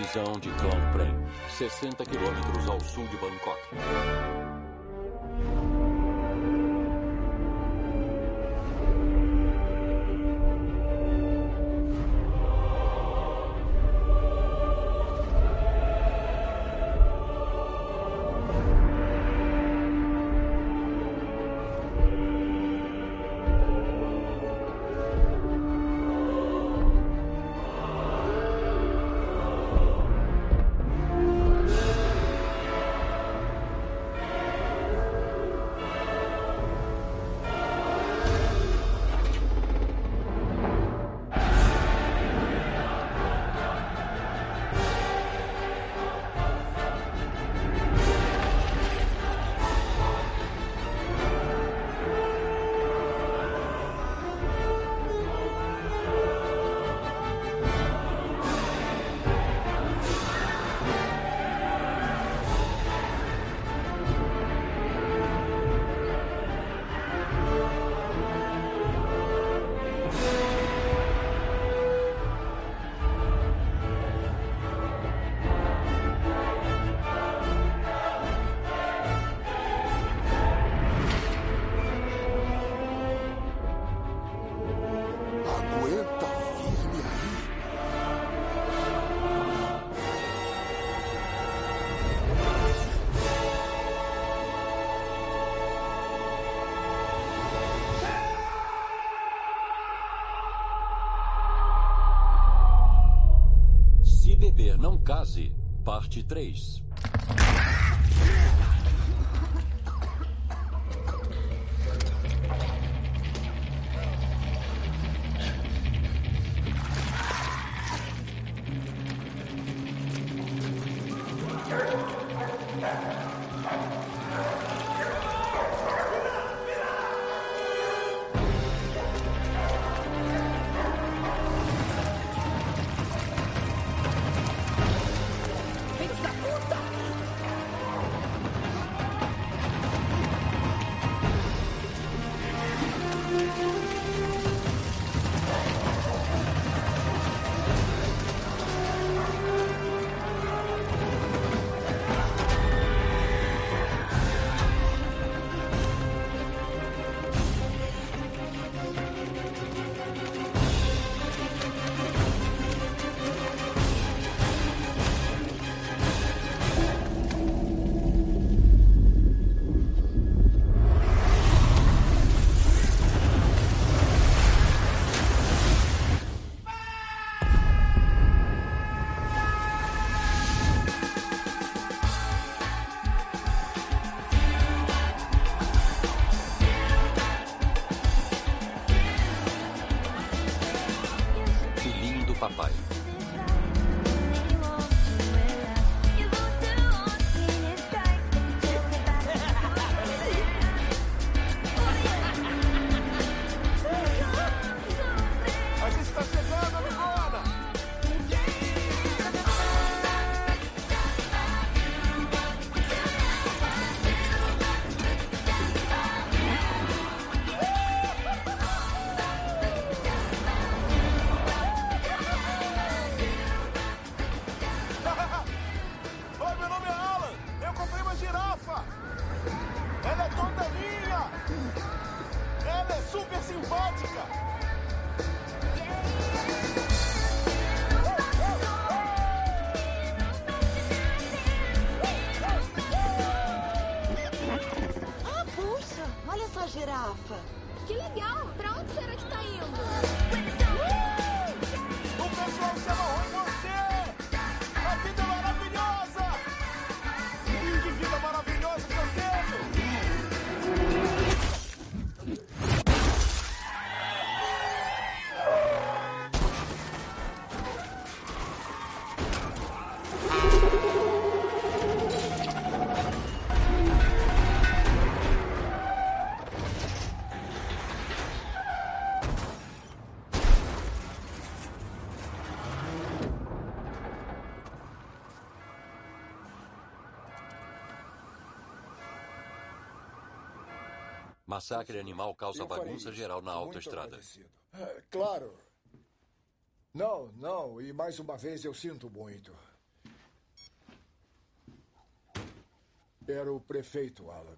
prisão de Phnom Penh, 60 quilômetros ao sul de Bangkok. 3. Massacre animal causa bagunça geral na autoestrada. É, claro. Não, não, e mais uma vez eu sinto muito. Era o prefeito, Alan.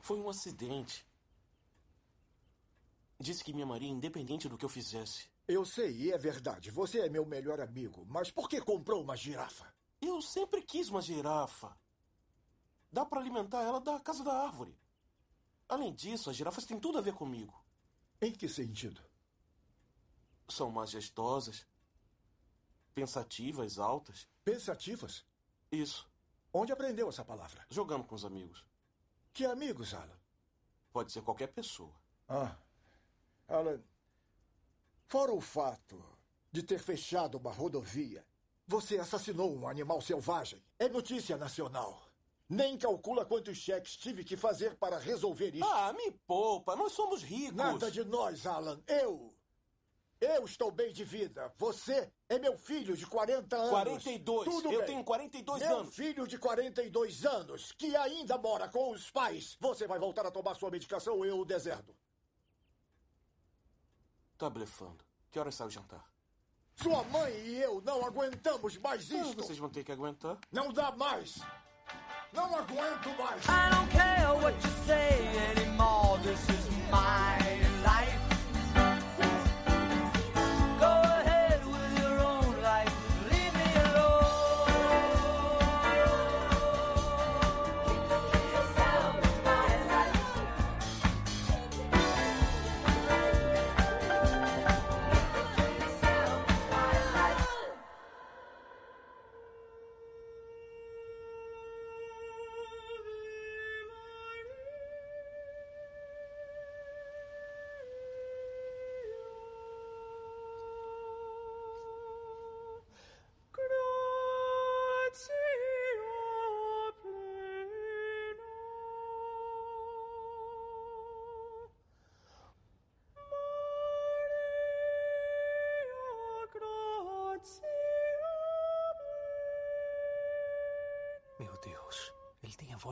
Foi um acidente. Disse que me amaria independente do que eu fizesse. Eu sei, e é verdade. Você é meu melhor amigo. Mas por que comprou uma girafa? Eu sempre quis uma girafa. Dá para alimentar ela da casa da árvore. Além disso, as girafas têm tudo a ver comigo. Em que sentido? São majestosas, pensativas, altas. Pensativas? Isso, Onde aprendeu essa palavra? jogando com os amigos. Que amigos, Alan? Pode ser qualquer pessoa. Ah. Alan, fora o fato de ter fechado uma rodovia, você assassinou um animal selvagem. É notícia nacional. Nem calcula quantos cheques tive que fazer para resolver isso. Ah, me poupa, nós somos ricos. Nada de nós, Alan. Eu. Eu estou bem de vida. Você é meu filho de 40 anos. 42. Tudo eu bem. tenho 42 meu anos. filho de 42 anos, que ainda mora com os pais. Você vai voltar a tomar sua medicação ou eu o deserto. Tá blefando. Que horas sai o jantar? Sua mãe e eu não aguentamos mais Ah, isto. vocês vão ter que aguentar. Não dá mais. I don't care what you say anymore. This is my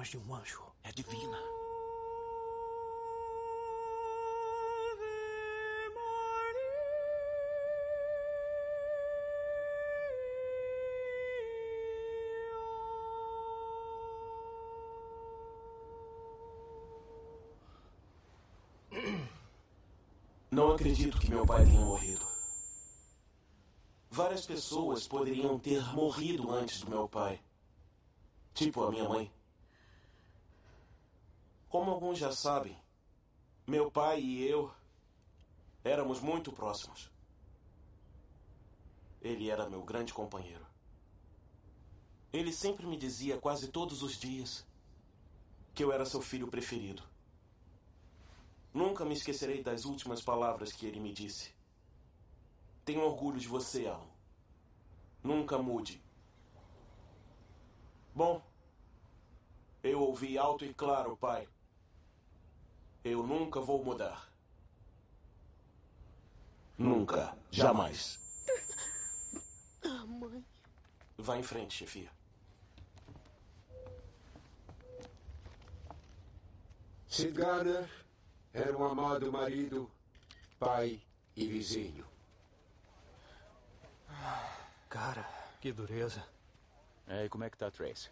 voz de um anjo. É divina. Não acredito que meu pai tenha morrido. Várias pessoas poderiam ter morrido antes do meu pai. Tipo a minha mãe. Como alguns já sabem, meu pai e eu éramos muito próximos. Ele era meu grande companheiro. Ele sempre me dizia quase todos os dias que eu era seu filho preferido. Nunca me esquecerei das últimas palavras que ele me disse. Tenho orgulho de você, Alan. Nunca mude. Bom, eu ouvi alto e claro, pai. Eu nunca vou mudar. Nunca. Jamais. Ah, mãe. Vá em frente, chefia. Sid Garner era um amado marido, pai e vizinho. Cara, que dureza. É, e como é que tá a Tracy?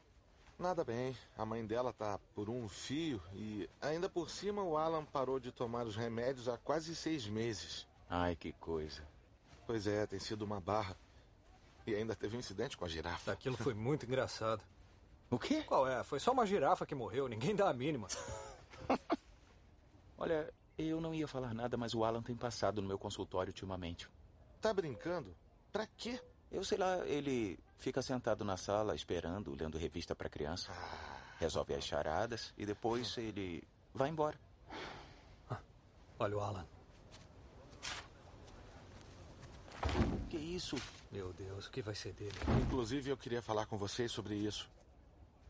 Nada bem. A mãe dela tá por um fio e ainda por cima o Alan parou de tomar os remédios há quase seis meses. Ai, que coisa. Pois é, tem sido uma barra. E ainda teve um incidente com a girafa. Aquilo foi muito engraçado. O quê? Qual é? Foi só uma girafa que morreu, ninguém dá a mínima. Olha, eu não ia falar nada, mas o Alan tem passado no meu consultório ultimamente. Tá brincando? Pra quê? Eu sei lá, ele fica sentado na sala esperando, lendo revista pra criança. Resolve as charadas e depois ele vai embora. Olha o Alan. Que isso? Meu Deus, o que vai ser dele? Inclusive, eu queria falar com vocês sobre isso.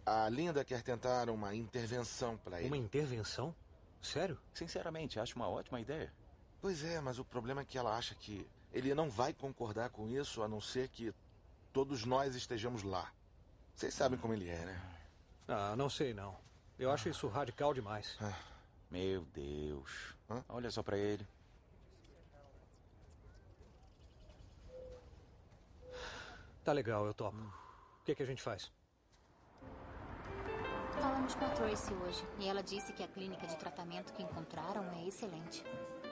A Linda quer tentar uma intervenção pra ele. Uma intervenção? Sério? Sinceramente, acho uma ótima ideia. Pois é, mas o problema é que ela acha que ele não vai concordar com isso a não ser que todos nós estejamos lá. Vocês sabem como ele é, né? Ah, não sei não. Eu acho isso radical demais. Meu Deus. Hã? Olha só pra ele. Tá legal, eu topo. O que, que a gente faz? Falamos com a Tracy hoje e ela disse que a clínica de tratamento que encontraram é excelente.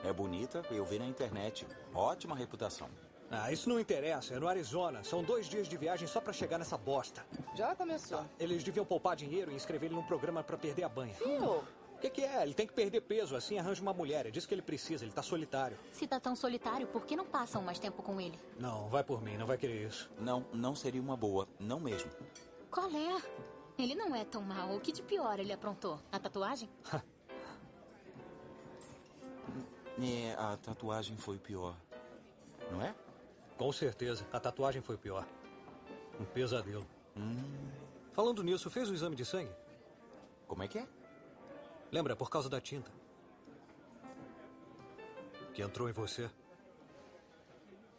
É bonita, eu vi na internet. Ótima reputação. Ah, isso não interessa. É no Arizona. São dois dias de viagem só pra chegar nessa bosta. Já começou. Eles deviam poupar dinheiro e inscrever ele num programa pra perder a banha. Fio! O que, que é? Ele tem que perder peso, assim arranja uma mulher. É disso que ele precisa, ele tá solitário. Se tá tão solitário, por que não passam mais tempo com ele? Não, vai por mim, não vai querer isso. Não, não seria uma boa. Não mesmo. Qual é? Ele não é tão mal. O que de pior ele aprontou? A tatuagem? É, a tatuagem foi pior. Não é? Com certeza. A tatuagem foi pior. Um pesadelo. Hum. Falando nisso, fez o exame de sangue? Como é que é? Lembra, por causa da tinta. Que entrou em você.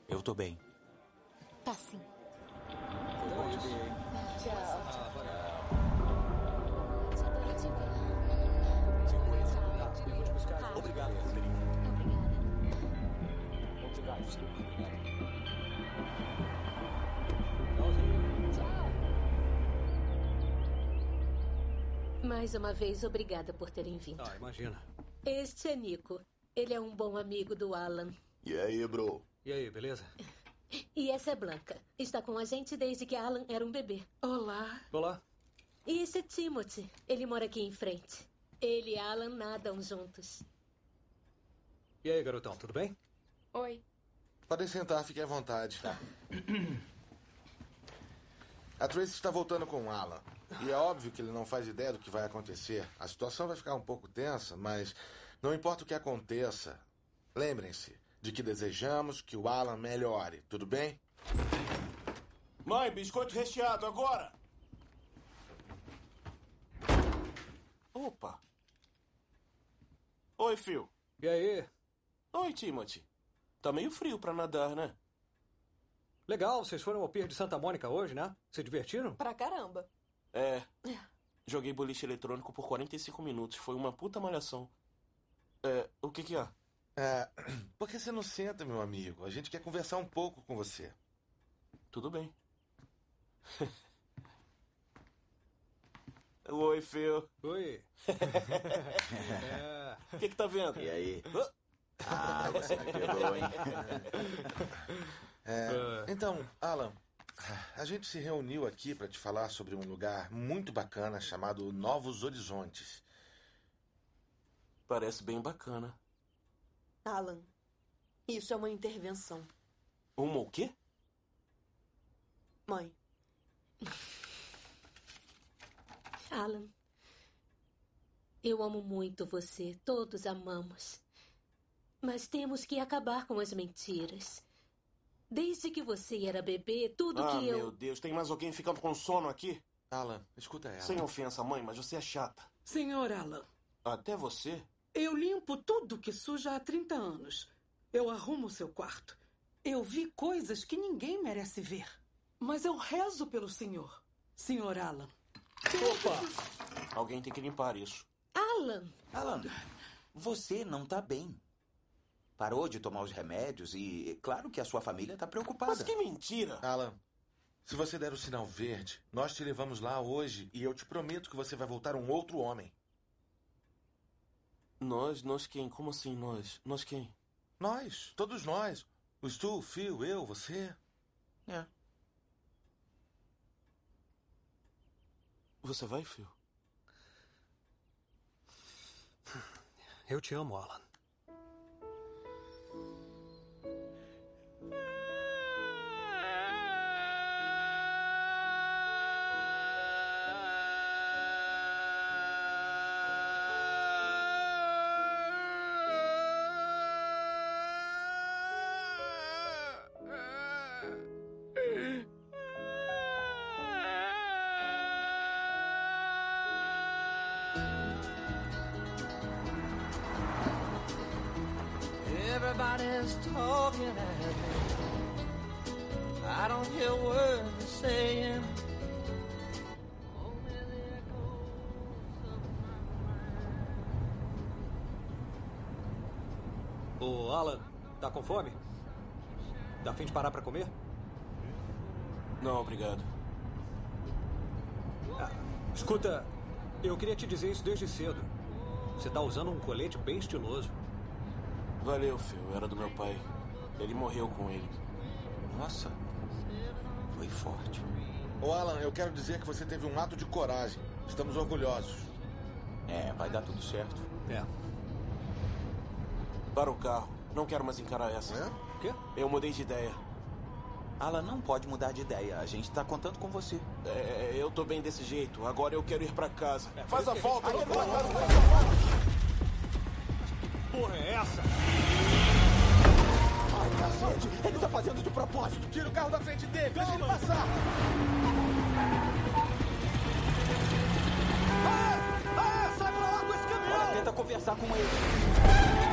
Eu tô bem. Tá sim. Obrigado, Mais uma vez, obrigada por terem vindo. Ah, imagina. Este é Nico. Ele é um bom amigo do Alan. E aí, bro? E aí, beleza? E essa é Blanca. Está com a gente desde que Alan era um bebê. Olá. Olá. E esse é Timothy. Ele mora aqui em frente. Ele e Alan nadam juntos. E aí, garotão, tudo bem? Oi. Podem sentar, fiquem à vontade. Tá. A Tracy está voltando com o Alan. E é óbvio que ele não faz ideia do que vai acontecer. A situação vai ficar um pouco tensa, mas não importa o que aconteça, lembrem-se de que desejamos que o Alan melhore, tudo bem? Mãe, biscoito recheado, agora! Opa! Oi, Phil. E aí? Oi, Timothy. Tá meio frio pra nadar, né? Legal, vocês foram ao Pier de Santa Mônica hoje, né? Se divertiram? Pra caramba. É. Joguei boliche eletrônico por 45 minutos. Foi uma puta malhação. É, o que que há? É, por que você não senta, meu amigo? A gente quer conversar um pouco com você. Tudo bem. Oi, Phil. Oi. é. O que que tá vendo? E aí? Ah, você me pegou, hein? É, então, Alan, a gente se reuniu aqui para te falar sobre um lugar muito bacana chamado Novos Horizontes. Parece bem bacana. Alan, isso é uma intervenção. Uma o quê? Mãe. Alan, eu amo muito você. Todos amamos. Mas temos que acabar com as mentiras. Desde que você era bebê, tudo ah, que eu. meu Deus, tem mais alguém ficando com sono aqui? Alan, escuta ela. Sem ofensa, mãe, mas você é chata. Senhor Alan, Até você? eu limpo tudo que suja há 30 anos. Eu arrumo seu quarto. Eu vi coisas que ninguém merece ver. Mas eu rezo pelo senhor. Senhor Alan. Opa! Alguém tem que limpar isso. Alan! Alan, você não tá bem. Parou de tomar os remédios e é claro que a sua família tá preocupada. Mas que mentira! Alan, se você der o sinal verde, nós te levamos lá hoje e eu te prometo que você vai voltar um outro homem. Nós? Nós quem? Como assim nós? Nós quem? Nós, todos nós. O Stu, o Phil, eu, você. É. Você vai, Phil? Eu te amo, Alan. Ô, Alan, tá com fome? Dá fim de parar pra comer? Não, obrigado. Ah, escuta, Eu queria te dizer isso desde cedo. Você tá usando um colete bem estiloso. Valeu, Phil. Era do meu pai. Ele morreu com ele. Nossa, foi forte. Ô Alan, eu quero dizer que você teve um ato de coragem. Estamos orgulhosos. É, vai dar tudo certo. É. Para o carro. Não quero mais encarar essa. É? Quê? Eu mudei de ideia. Alan não pode mudar de ideia. A gente tá contando com você. É, eu tô bem desse jeito. Agora eu quero ir pra casa. Faz a volta, Aí, doutor. Porra, é essa? Ai, cacete! Ele tá fazendo de propósito! Tira o carro da frente dele, deixa ele passar! Ah! Ah! Sai pra lá com esse caminhão! Ela tenta conversar com ele.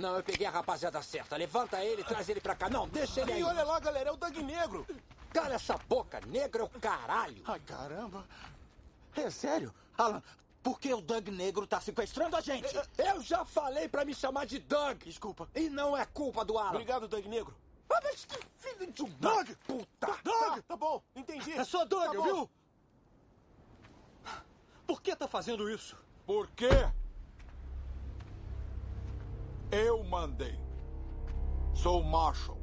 Não, eu peguei a rapaziada certa. Levanta ele, traz ele pra cá. Não, deixa ele aí. E olha lá, galera, é o Doug Negro. Cala essa boca, negro é o caralho. Ai, caramba. É sério? Alan, por que o Doug Negro tá sequestrando a gente? Eu já falei pra me chamar de Doug. Desculpa. E não é culpa do Alan. Obrigado, Doug Negro. Ah, mas que filho de um Doug! puta. Doug! Tá, bom, entendi. É só Doug, Tá viu? Por que tá fazendo isso? Por quê? Eu mandei. Sou Marshall.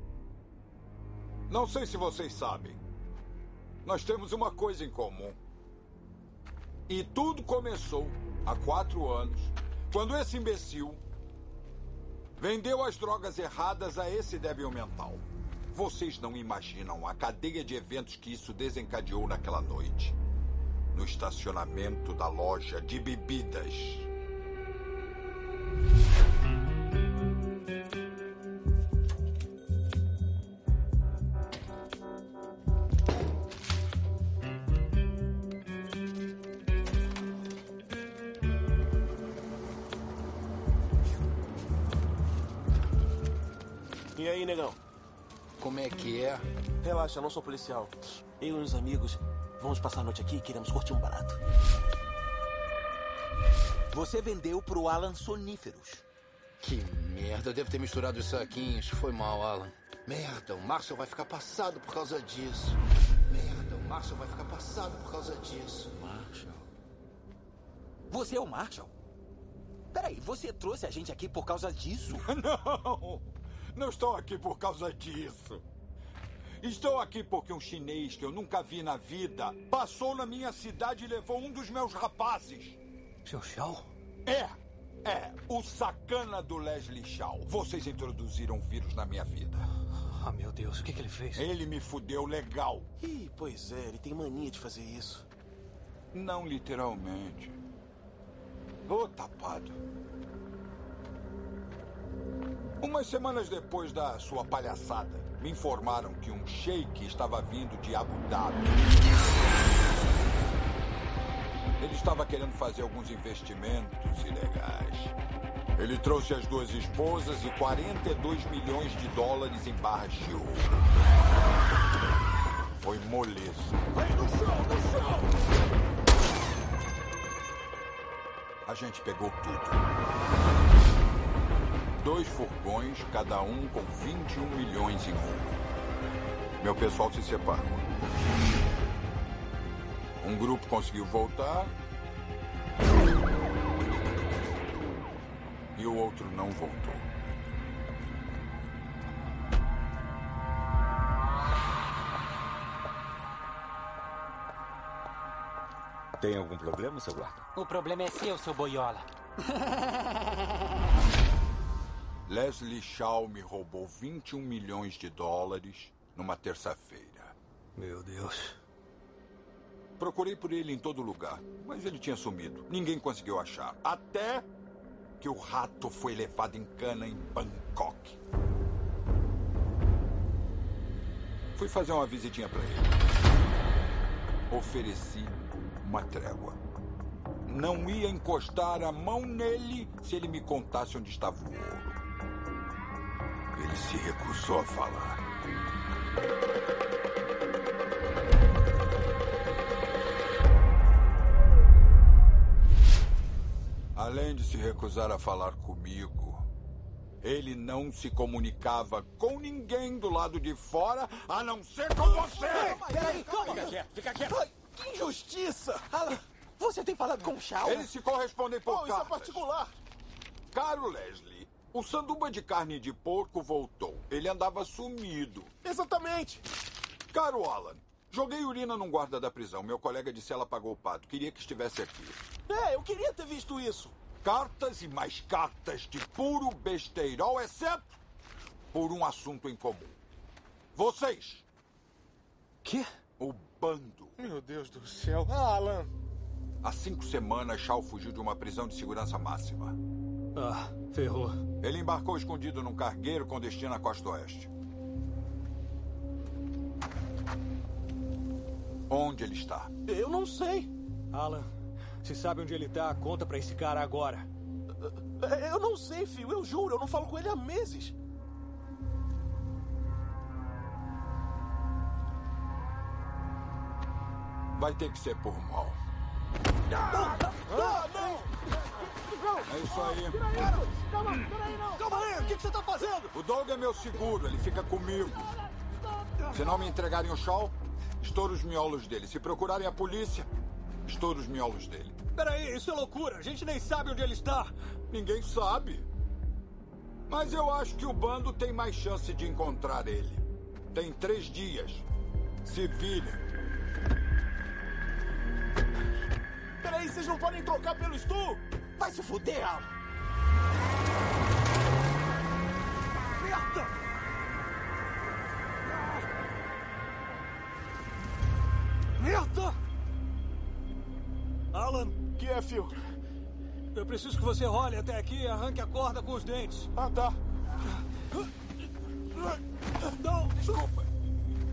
Não sei se vocês sabem. Nós temos uma coisa em comum. E tudo começou há quatro anos, quando esse imbecil vendeu as drogas erradas a esse débil mental. Vocês não imaginam a cadeia de eventos que isso desencadeou naquela noite. No estacionamento da loja de bebidas. Relaxa, não sou policial. Eu e uns amigos vamos passar a noite aqui e queremos curtir um barato. Você vendeu pro Alan soníferos. Que merda, eu devo ter misturado os saquinhos. Foi mal, Alan. Merda, o Marshall vai ficar passado por causa disso. Merda, o Marshall vai ficar passado por causa disso. Marshall. Você é o Marshall? Peraí, você trouxe a gente aqui por causa disso? Não! Não estou aqui por causa disso. Estou aqui porque um chinês que eu nunca vi na vida passou na minha cidade e levou um dos meus rapazes. Seu Shaw? É, é, o sacana do Leslie Shaw. Vocês introduziram o vírus na minha vida. Ah, meu Deus, o que, que ele fez? Ele me fudeu legal. Ih, pois é, ele tem mania de fazer isso. Não literalmente. Ô, tapado. Umas semanas depois da sua palhaçada, me informaram que um sheik estava vindo de Abu Dhabi. Ele estava querendo fazer alguns investimentos ilegais. Ele trouxe as duas esposas e 42 milhões de dólares em barras de ouro. Foi moleza. Aí no chão, no chão! A gente pegou tudo. Dois furgões, cada um com 21 milhões em ouro. Meu pessoal se separou. Um grupo conseguiu voltar. E o outro não voltou. Tem algum problema, seu guarda? O problema é seu, seu boiola. Leslie Shaw me roubou 21 milhões de dólares numa terça-feira. Meu Deus. Procurei por ele em todo lugar, mas ele tinha sumido. Ninguém conseguiu achar. Até que o rato foi levado em cana em Bangkok. Fui fazer uma visitinha para ele. Ofereci uma trégua. Não ia encostar a mão nele se ele me contasse onde estava o ouro. Ele se recusou a falar. Além de se recusar a falar comigo, ele não se comunicava com ninguém do lado de fora, a não ser com você! Peraí, calma! Fica quieto, fica quieto! Ai, que injustiça! Alan, você tem falado com o Shaw? Eles se correspondem por Oh, isso é cartas. particular. Caro Leslie, o sanduba de carne de porco voltou. Ele andava sumido. Exatamente. Caro Alan, joguei urina num guarda da prisão. Meu colega de cela pagou o pato. Queria que estivesse aqui. É, eu queria ter visto isso. Cartas e mais cartas de puro besteirol, exceto por um assunto em comum. Vocês. Que? O bando. Meu Deus do céu. Alan. Há cinco semanas, Shaw fugiu de uma prisão de segurança máxima. Ah, ferrou. Ele embarcou escondido num cargueiro com destino à costa oeste. Onde ele está? Eu não sei. Alan, se sabe onde ele tá, conta pra esse cara agora. Eu não sei, filho. Eu juro. Eu não falo com ele há meses. Vai ter que ser por mal. Ah, não! É isso aí. Calma, peraí, não! Calma aí, o que, que você tá fazendo? O Doug é meu seguro, ele fica comigo. Se não me entregarem o Shaw, estouro os miolos dele. Se procurarem a polícia, estouro os miolos dele. Peraí, isso é loucura. A gente nem sabe onde ele está. Ninguém sabe. Mas eu acho que o bando tem mais chance de encontrar ele. Tem três dias. Se virem. Peraí, vocês não podem trocar pelo Stu? Vai se fuder, Alan. Merda! Merda! Alan. Que é, Phil? Eu preciso que você role até aqui e arranque a corda com os dentes. Ah, tá. Não, desculpa.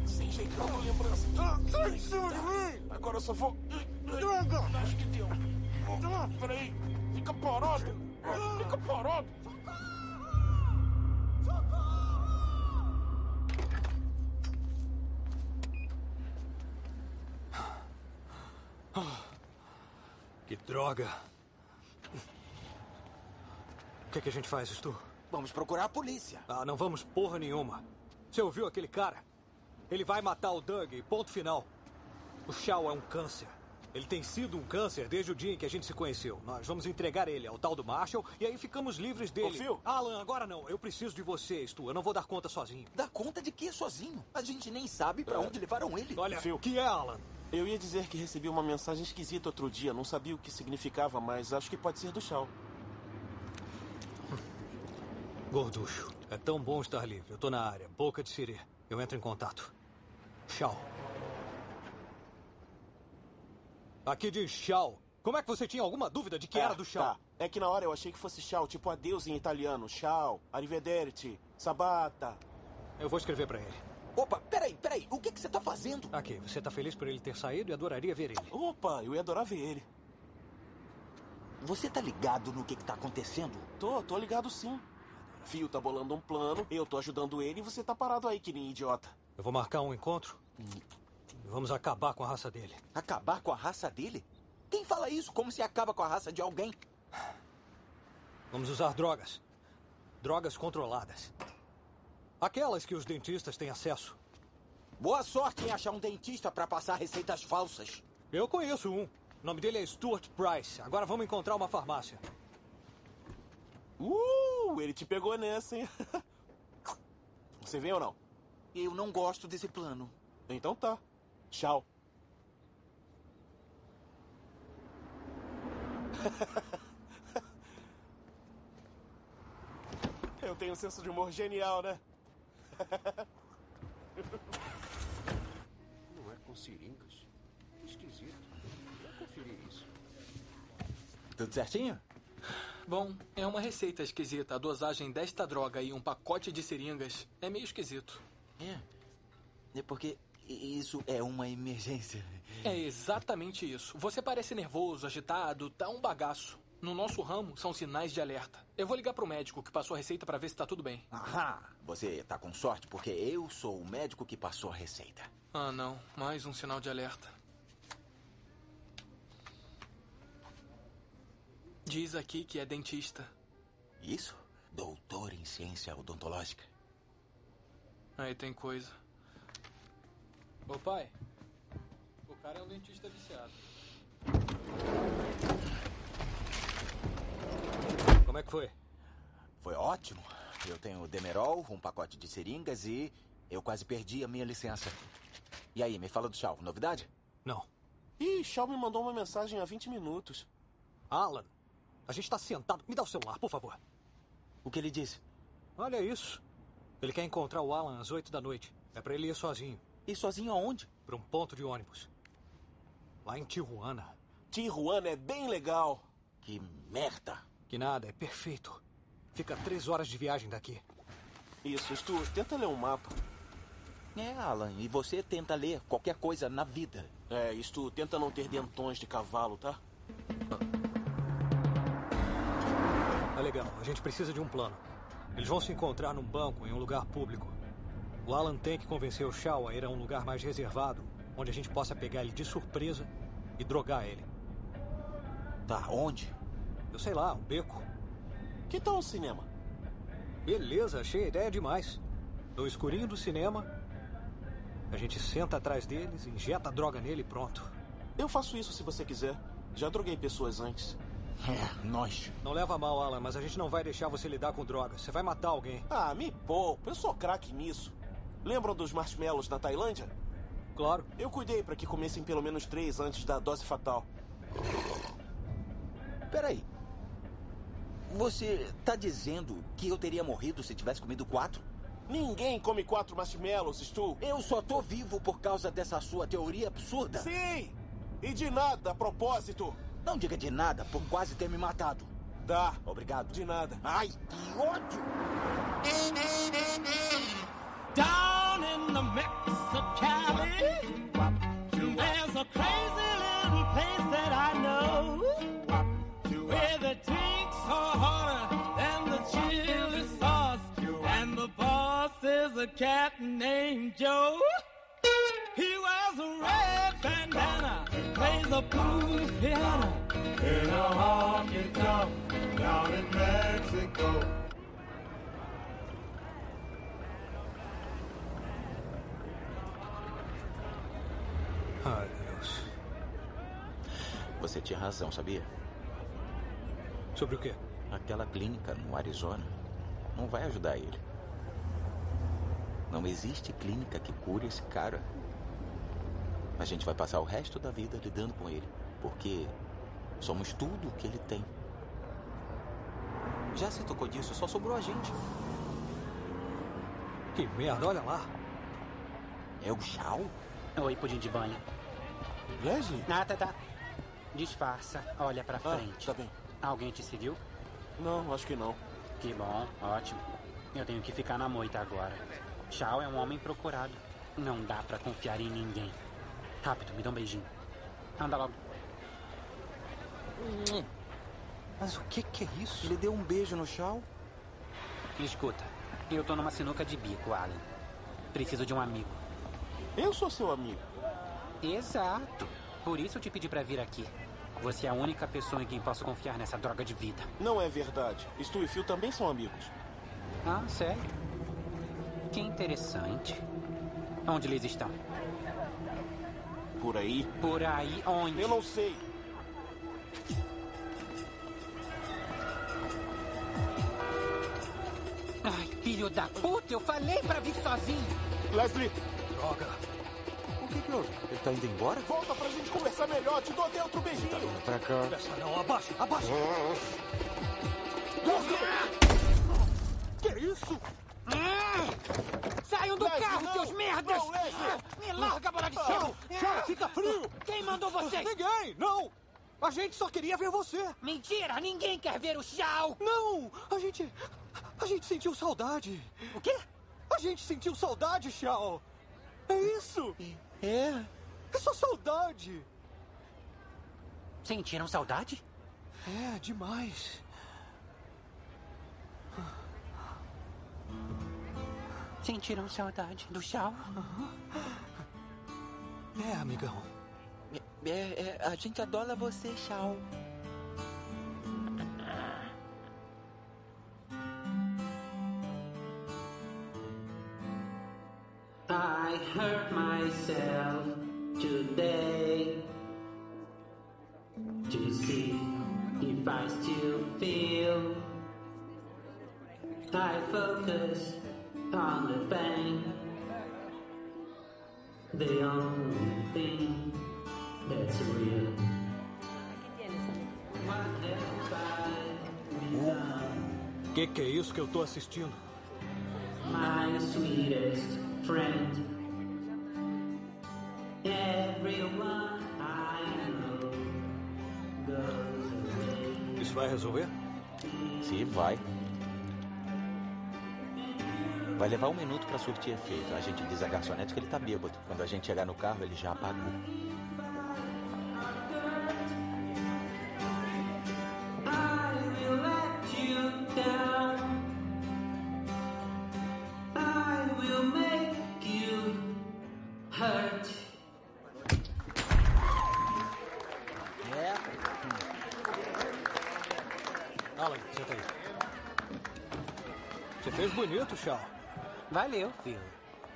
Sem jeito, não lembrança. Sai de mim! Agora eu só vou... Droga! Acho que deu. Peraí. Fica parado. Fica parado. Que droga. O que, que a gente faz, Stu? Vamos procurar a polícia. Ah, não vamos porra nenhuma. Você ouviu aquele cara? Ele vai matar o Doug, ponto final. O Shaw é um câncer. Ele tem sido um câncer desde o dia em que a gente se conheceu. Nós vamos entregar ele ao tal do Marshall e aí ficamos livres dele. Ô, Phil. Alan, agora não. Eu preciso de você, Stu. Eu não vou dar conta sozinho. Dá conta de que sozinho? A gente nem sabe pra onde levaram ele. Olha, o que é, Alan? Eu ia dizer que recebi uma mensagem esquisita outro dia. Não sabia o que significava, mas acho que pode ser do Shaw. Gorducho. É tão bom estar livre. Eu tô na área. Boca de siri. Eu entro em contato. Shaw. Aqui diz Shaw. Como é que você tinha alguma dúvida de que era do Shaw? Tá. É que na hora eu achei que fosse Shaw, tipo adeus em italiano. Shaw, arrivederci, sabata. Eu vou escrever pra ele. Opa, peraí, peraí. O que, que você tá fazendo? Aqui, você tá feliz por ele ter saído e adoraria ver ele. Opa, eu ia adorar ver ele. Você tá ligado no que, que tá acontecendo? Tô, tô ligado sim. Fio tá bolando um plano, eu tô ajudando ele e você tá parado aí, que nem idiota. Eu vou marcar um encontro. E vamos acabar com a raça dele. Acabar com a raça dele? Quem fala isso como se acaba com a raça de alguém? Vamos usar drogas. Drogas controladas. Aquelas que os dentistas têm acesso. Boa sorte em achar um dentista pra passar receitas falsas. Eu conheço um. O nome dele é Stuart Price. Agora vamos encontrar uma farmácia. Uh, ele te pegou nessa, hein? Você vem ou não? Eu não gosto desse plano. Então tá. Tchau. Eu tenho um senso de humor genial, né? Não é com seringas? Esquisito. Vou conferir isso. Tudo certinho? Bom, é uma receita esquisita. A dosagem desta droga e um pacote de seringas é meio esquisito. É. É porque isso é uma emergência. É exatamente isso. Você parece nervoso, agitado, tá um bagaço. No nosso ramo, são sinais de alerta. Eu vou ligar pro médico que passou a receita para ver se tá tudo bem. Ahá! Você tá com sorte porque eu sou o médico que passou a receita. Ah, não. Mais um sinal de alerta. Diz aqui que é dentista. Isso? Doutor em ciência odontológica. Aí tem coisa. Ô pai, o cara é um dentista viciado. Como é que foi? Foi ótimo. Eu tenho Demerol, um pacote de seringas e eu quase perdi a minha licença. E aí, me fala do Shaw, novidade? Não. Ih, Shaw me mandou uma mensagem há 20 minutos. Alan, a gente tá sentado. Me dá o celular, por favor. O que ele disse? Olha isso. Ele quer encontrar o Alan às oito da noite. É pra ele ir sozinho. Ir sozinho aonde? Pra um ponto de ônibus. Lá em Tijuana. Tijuana é bem legal. Que merda. Que nada, é perfeito. Fica três horas de viagem daqui. Isso, Stu, tenta ler um mapa. É, Alan, e você tenta ler qualquer coisa na vida. É, Stu, tenta não ter dentões de cavalo, tá? É legal, a gente precisa de um plano. Eles vão se encontrar num banco, em um lugar público. O Alan tem que convencer o Shaw a ir a um lugar mais reservado, onde a gente possa pegar ele de surpresa e drogar ele. Tá, onde? Eu sei lá, um beco. Que tal um cinema? Beleza, achei a ideia demais. No escurinho do cinema, a gente senta atrás deles, injeta a droga nele e pronto. Eu faço isso se você quiser. Já droguei pessoas antes. É, nós. Não leva mal, Alan, mas a gente não vai deixar você lidar com drogas. Você vai matar alguém. Ah, me poupa. Eu sou craque nisso. Lembram dos marshmallows na Tailândia? Claro. Eu cuidei para que comessem pelo menos três antes da dose fatal. Peraí. Você tá dizendo que eu teria morrido se tivesse comido quatro? Ninguém come quatro marshmallows, Stu. Eu só tô vivo por causa dessa sua teoria absurda. Sim! E de nada, a propósito. Não diga de nada por quase ter me matado. Tá. Obrigado. De nada. Ai, que ódio! Down in Mexicali, there's a crazy little place that I know where the drinks are hotter than the chili sauce, and the boss is a cat named Joe. He wears a red bandana, plays a blues piano in a honky tonk down in Mexico. Você tinha razão, sabia? Sobre o quê? Aquela clínica no Arizona não vai ajudar ele. Não existe clínica que cure esse cara. A gente vai passar o resto da vida lidando com ele, porque somos tudo o que ele tem. Já se tocou disso, só sobrou a gente. Que merda, olha lá. É o Shao? Oi, pudim de banho. Leslie? Ah, tá, tá. Disfarça, olha pra Ah, frente. tá bem. Alguém te seguiu? Não, acho que não. Que bom, ótimo. Eu tenho que ficar na moita agora. Shao é um homem procurado. Não dá pra confiar em ninguém. Rápido, me dá um beijinho. Anda logo. Mas o que, que é isso? Ele deu um beijo no Shao? Escuta, eu tô numa sinuca de bico, Alan. Preciso de um amigo. Eu sou seu amigo. Exato. Por isso eu te pedi pra vir aqui. Você é a única pessoa em quem posso confiar nessa droga de vida. Não é verdade. Stu e Phil também são amigos. Ah, sério? Que interessante. Onde eles estão? por aí. Por aí onde? Eu não sei. Ai, filho da puta, eu falei pra vir sozinho. Leslie! Droga. Que que houve? Ele tá indo embora? Volta pra gente conversar melhor. Te dou até outro beijinho. Pra cá. Essa não, abaixa, abaixa. Que isso? Saiam do Leslie, carro, não! seus merdas! Não! Ah, Me larga, bola de Ah, chão! Chão, fica frio! Quem mandou vocês? Ninguém, não! A gente só queria ver você. Mentira, ninguém quer ver o Shao! Não! A gente. A gente sentiu saudade. O quê? A gente sentiu saudade, Shao. É isso! É? É só saudade. Sentiram saudade? É, demais. Sentiram saudade do Shao? É, amigão. É, é, a gente adora você, Shao. I hurt myself today to see if I still feel. I focus on the pain, the only thing that's real. Done? Que que é isso que eu tô assistindo? my sweetest friend. Isso vai resolver? Se vai. Vai levar um minuto pra surtir efeito. A gente diz à garçonete que ele tá bêbado. Quando a gente chegar no carro, ele já apagou.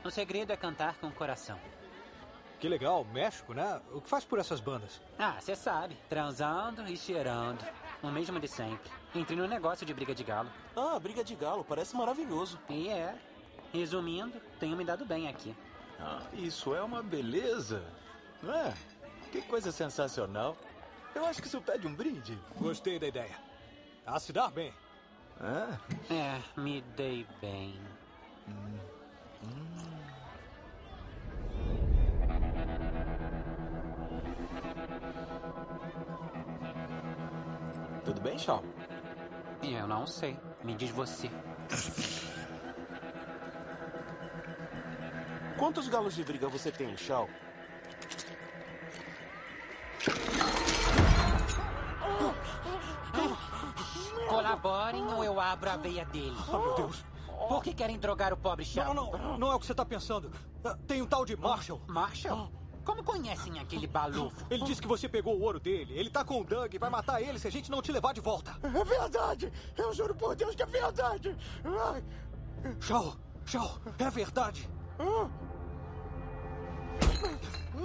O segredo é cantar com o coração. Que legal, México, né? O que faz por essas bandas? Ah, você sabe. Transando e cheirando. O mesmo de sempre. Entrei no negócio de briga de galo. Ah, briga de galo. Parece maravilhoso. E é. Resumindo, tenho me dado bem aqui. Ah, isso é uma beleza. Não é? Que coisa sensacional. Eu acho que isso pede um brinde. Gostei da ideia. A se dar bem. Ah, É, me dei bem. Tudo bem, Shaw? Eu não sei. Me diz você. Quantos galos de briga você tem, Shao? Colaborem ou eu abro a veia dele. Oh, meu Deus. Por que querem drogar o pobre Shao? Não, não, não. É o que você tá pensando. Ah, Tem um tal de Marshall. Marshall? Como conhecem aquele balufo? Ele disse que você pegou o ouro dele. Ele tá com o Doug e vai matar ele se a gente não te levar de volta. É verdade! Eu juro por Deus que é verdade! Ai. Shaw, Shaw, é verdade.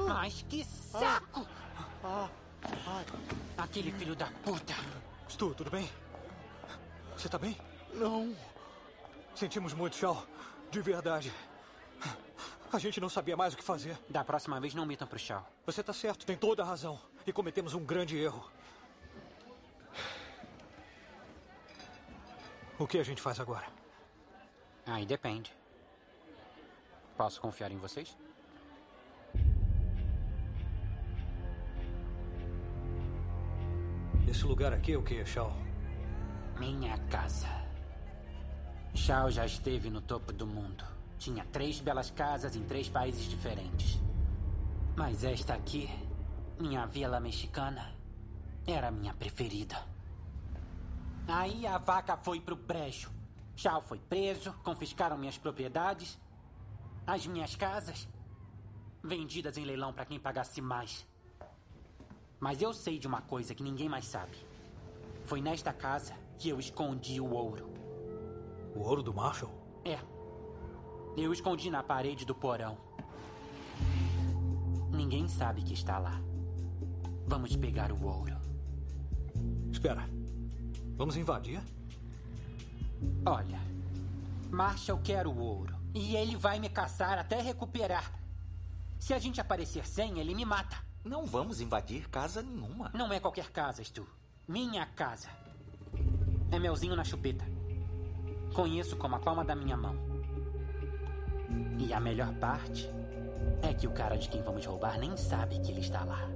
Mas que saco! Aquele filho da puta. Stu, tudo bem? Você tá bem? Não. Sentimos muito, Shaw. De verdade. A gente não sabia mais o que fazer. Da próxima vez não mitam pro Shao. Você tá certo, tem toda a razão. E cometemos um grande erro. O que a gente faz agora? Aí depende. Posso confiar em vocês? Esse lugar aqui é o que, Shaw? Minha casa. Shao já esteve no topo do mundo. Tinha três belas casas em três países diferentes. Mas esta aqui, minha vila mexicana, era a minha preferida. Aí a vaca foi pro brejo. Shao foi preso, confiscaram minhas propriedades, as minhas casas, vendidas em leilão para quem pagasse mais. Mas eu sei de uma coisa que ninguém mais sabe. Foi nesta casa que eu escondi o ouro. O ouro do Marshall? É. Eu escondi na parede do porão. Ninguém sabe que está lá. Vamos pegar o ouro. Espera. Vamos invadir? Olha, Marshall quer o ouro. E ele vai me caçar até recuperar. Se a gente aparecer sem, ele me mata. Não vamos invadir casa nenhuma. Não é qualquer casa, Stu. Minha casa. É melzinho na chupeta. Conheço como a palma da minha mão. E a melhor parte é que o cara de quem vamos roubar nem sabe que ele está lá.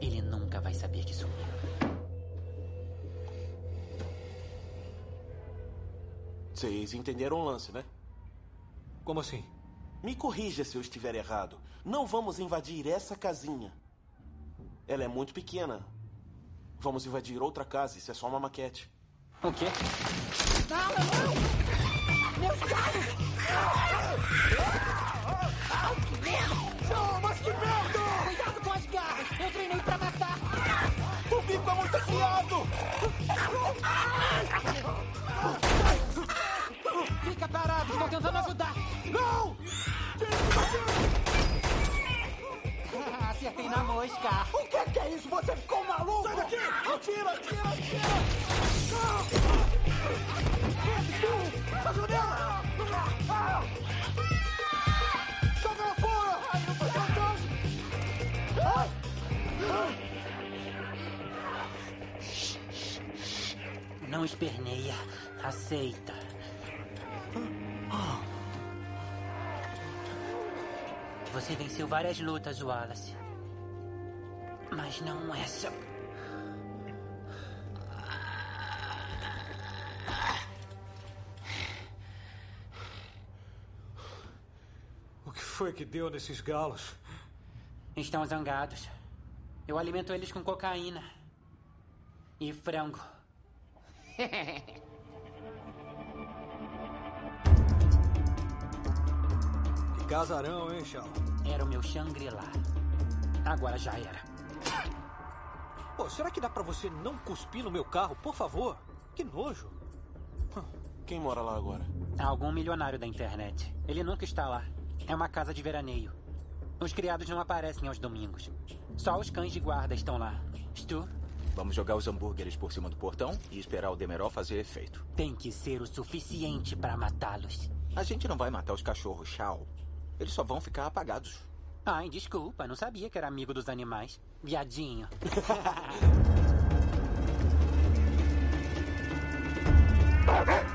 Ele nunca vai saber que eu. Vocês entenderam o lance, né? Como assim? Me corrija se eu estiver errado. Não vamos invadir essa casinha. Ela é muito pequena. Vamos invadir outra casa. Isso é só uma maquete. O quê? Não, não! Meus carros! Ah, que merda! Não, mas que merda! Cuidado com as garras! Eu treinei pra matar! O bico é muito afiado! Fica parado, estou tentando ajudar! Não! Acertei na mosca! O que, que é isso? Você ficou maluco? Sai daqui! Atira, atira, atira! A janela! Não esperneia. Aceita. Você venceu várias lutas, Wallace. Mas não essa. Foi que deu nesses galos? Estão zangados. Eu alimento eles com cocaína. E frango. Que casarão, hein, Shao? Era o meu Shangri-La. Agora já era. Pô, será que dá pra você não cuspir no meu carro, por favor? Que nojo. Quem mora lá agora? Algum milionário da internet. Ele nunca está lá. É uma casa de veraneio. Os criados não aparecem aos domingos. Só os cães de guarda estão lá. Stu? Vamos jogar os hambúrgueres por cima do portão e esperar o Demerol fazer efeito. Tem que ser o suficiente para matá-los. A gente não vai matar os cachorros, Shao. Eles só vão ficar apagados. Ai, desculpa, não sabia que era amigo dos animais. Viadinho.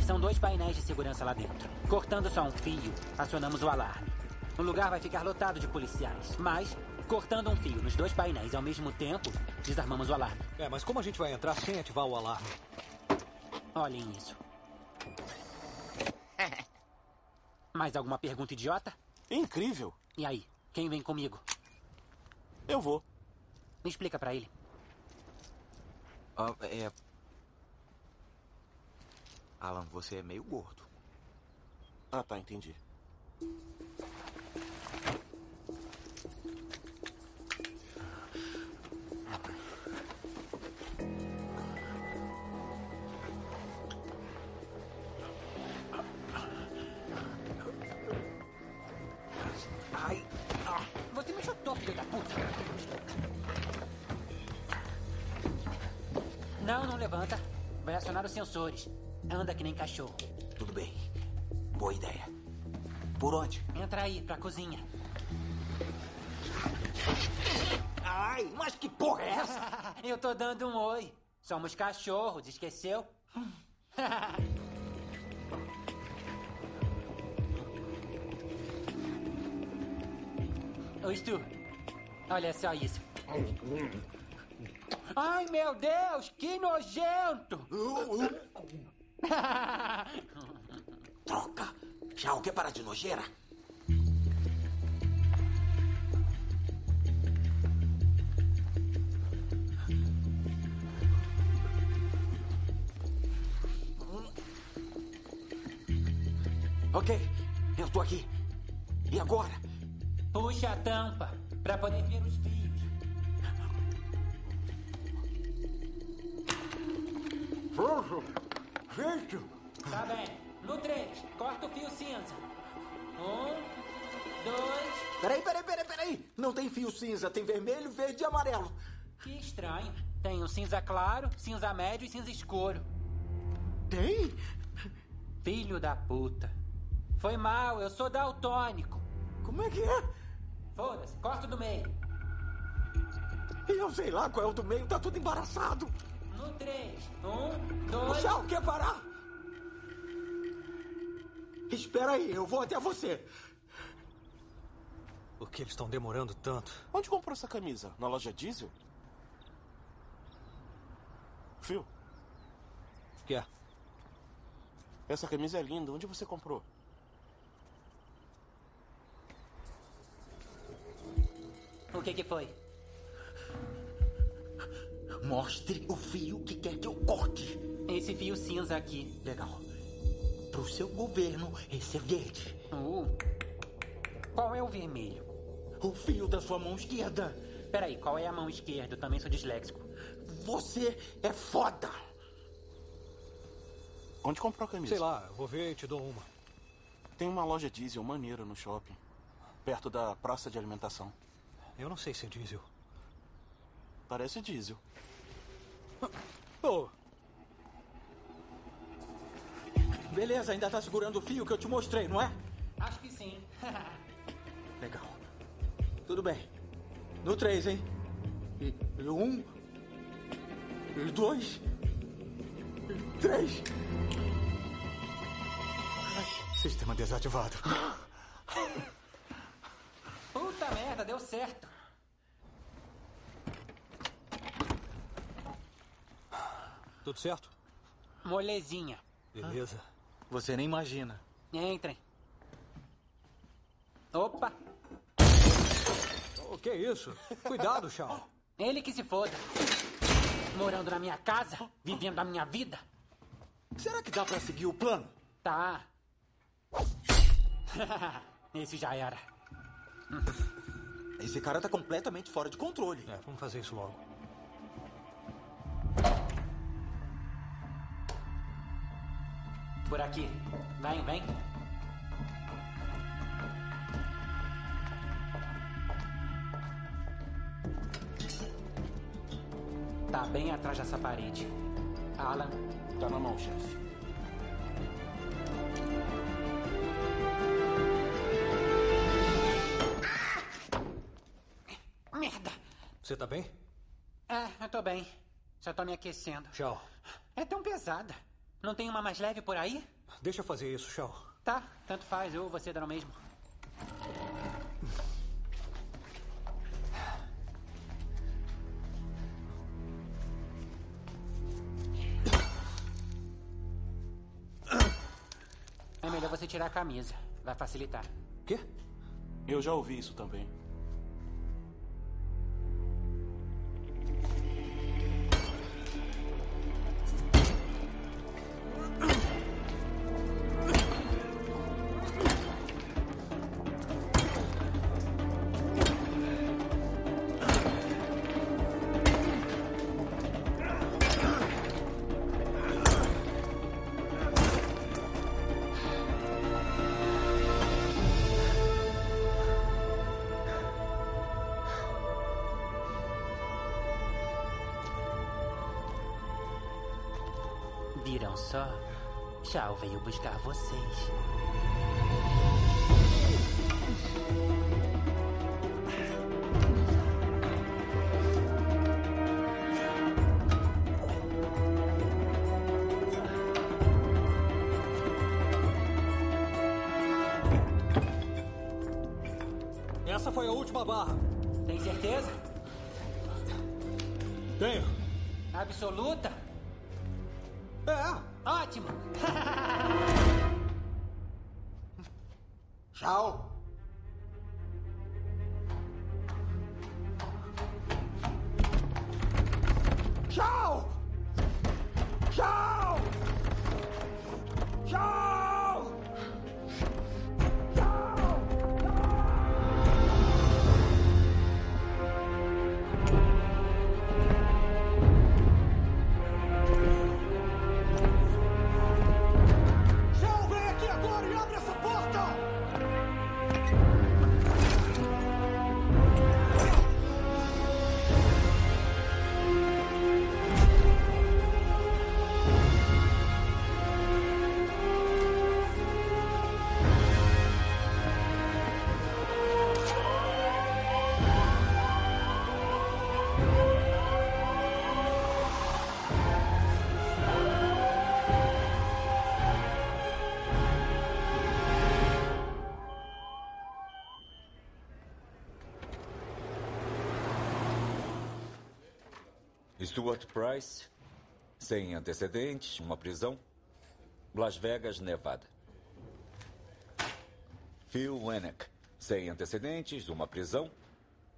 são dois painéis de segurança lá dentro. Cortando só um fio, acionamos o alarme. O lugar vai ficar lotado de policiais, mas cortando um fio nos dois painéis ao mesmo tempo, desarmamos o alarme. É, mas como a gente vai entrar sem ativar o alarme? Olhem isso. Mais alguma pergunta idiota? Incrível. E aí, quem vem comigo? Eu vou. Me explica pra ele. Ah, é. Alan, você é meio gordo. Ah, tá, entendi. Ai. Você me chutou, filho da puta. Não, não levanta. Vai acionar os sensores. Anda que nem cachorro. Tudo bem. Boa ideia. Por onde? Entra aí, pra cozinha. Ai, mas que porra é essa? Eu tô dando um oi. Somos cachorros, esqueceu? Ô, Stu, olha só isso. Ai, meu Deus, que nojento! Troca! Já quer parar de nojeira? Ok, eu tô aqui. E agora? Puxa a tampa pra poder ver os fios. Jojo, gente, Tá bem. No 3, corta o fio cinza. Um, dois. Peraí, peraí, peraí, peraí. Não tem fio cinza, tem vermelho, verde e amarelo. Que estranho. Tem um cinza claro, cinza médio e cinza escuro. Tem? Filho da puta. Foi mal, eu sou daltônico. Como é que é? Foda-se, corta do meio. Eu sei lá qual é o do meio, tá tudo embaraçado. No 3, um, dois. Michel, quer parar? Espera aí, eu vou até você. Por que eles estão demorando tanto? Onde comprou essa camisa? Na loja diesel? Phil, O que é? essa camisa é linda. Onde você comprou? O que que foi? Mostre o fio que quer que eu corte. Esse fio cinza aqui. Legal. Pro seu governo, esse é verde. Uh. Qual é o vermelho? O fio da sua mão esquerda. Peraí, qual é a mão esquerda? Eu também sou disléxico. Você é foda. Onde comprou a camisa? Sei lá, vou ver e te dou uma. Tem uma loja diesel maneira no shopping. Perto da praça de alimentação. Eu não sei se é diesel. Parece diesel. Oh, Beleza, ainda tá segurando o fio que eu te mostrei, não é? Acho que sim. Legal. Tudo bem. No três, hein? E, e um. E dois. E três. sistema desativado. Puta merda, deu certo. Tudo certo? Molezinha. Beleza. Você nem imagina. Entrem. Opa, O que é isso? Cuidado, Shaw. ele que se foda. Morando na minha casa, vivendo a minha vida. Será que dá pra seguir o plano? Tá. Esse já era. Esse cara tá completamente fora de controle. É, vamos fazer isso logo. Por aqui. Vem, vem. Tá bem atrás dessa parede. Alan, Tá na mão, chefe. merda. Você tá bem? É, eu tô bem. Só tô me aquecendo. Shaw, É tão pesada. Não tem uma mais leve por aí? deixa eu fazer isso, Shaw. Tá, tanto faz. Eu ou você dá no mesmo. É melhor você tirar a camisa. Vai facilitar. Quê? Eu já ouvi isso também. Veio buscar vocês. Essa foi a última barra. Tem certeza? Tenho. Absoluta? Stuart Price, sem antecedentes, uma prisão. Las Vegas, Nevada. Phil Winnick, sem antecedentes, uma prisão.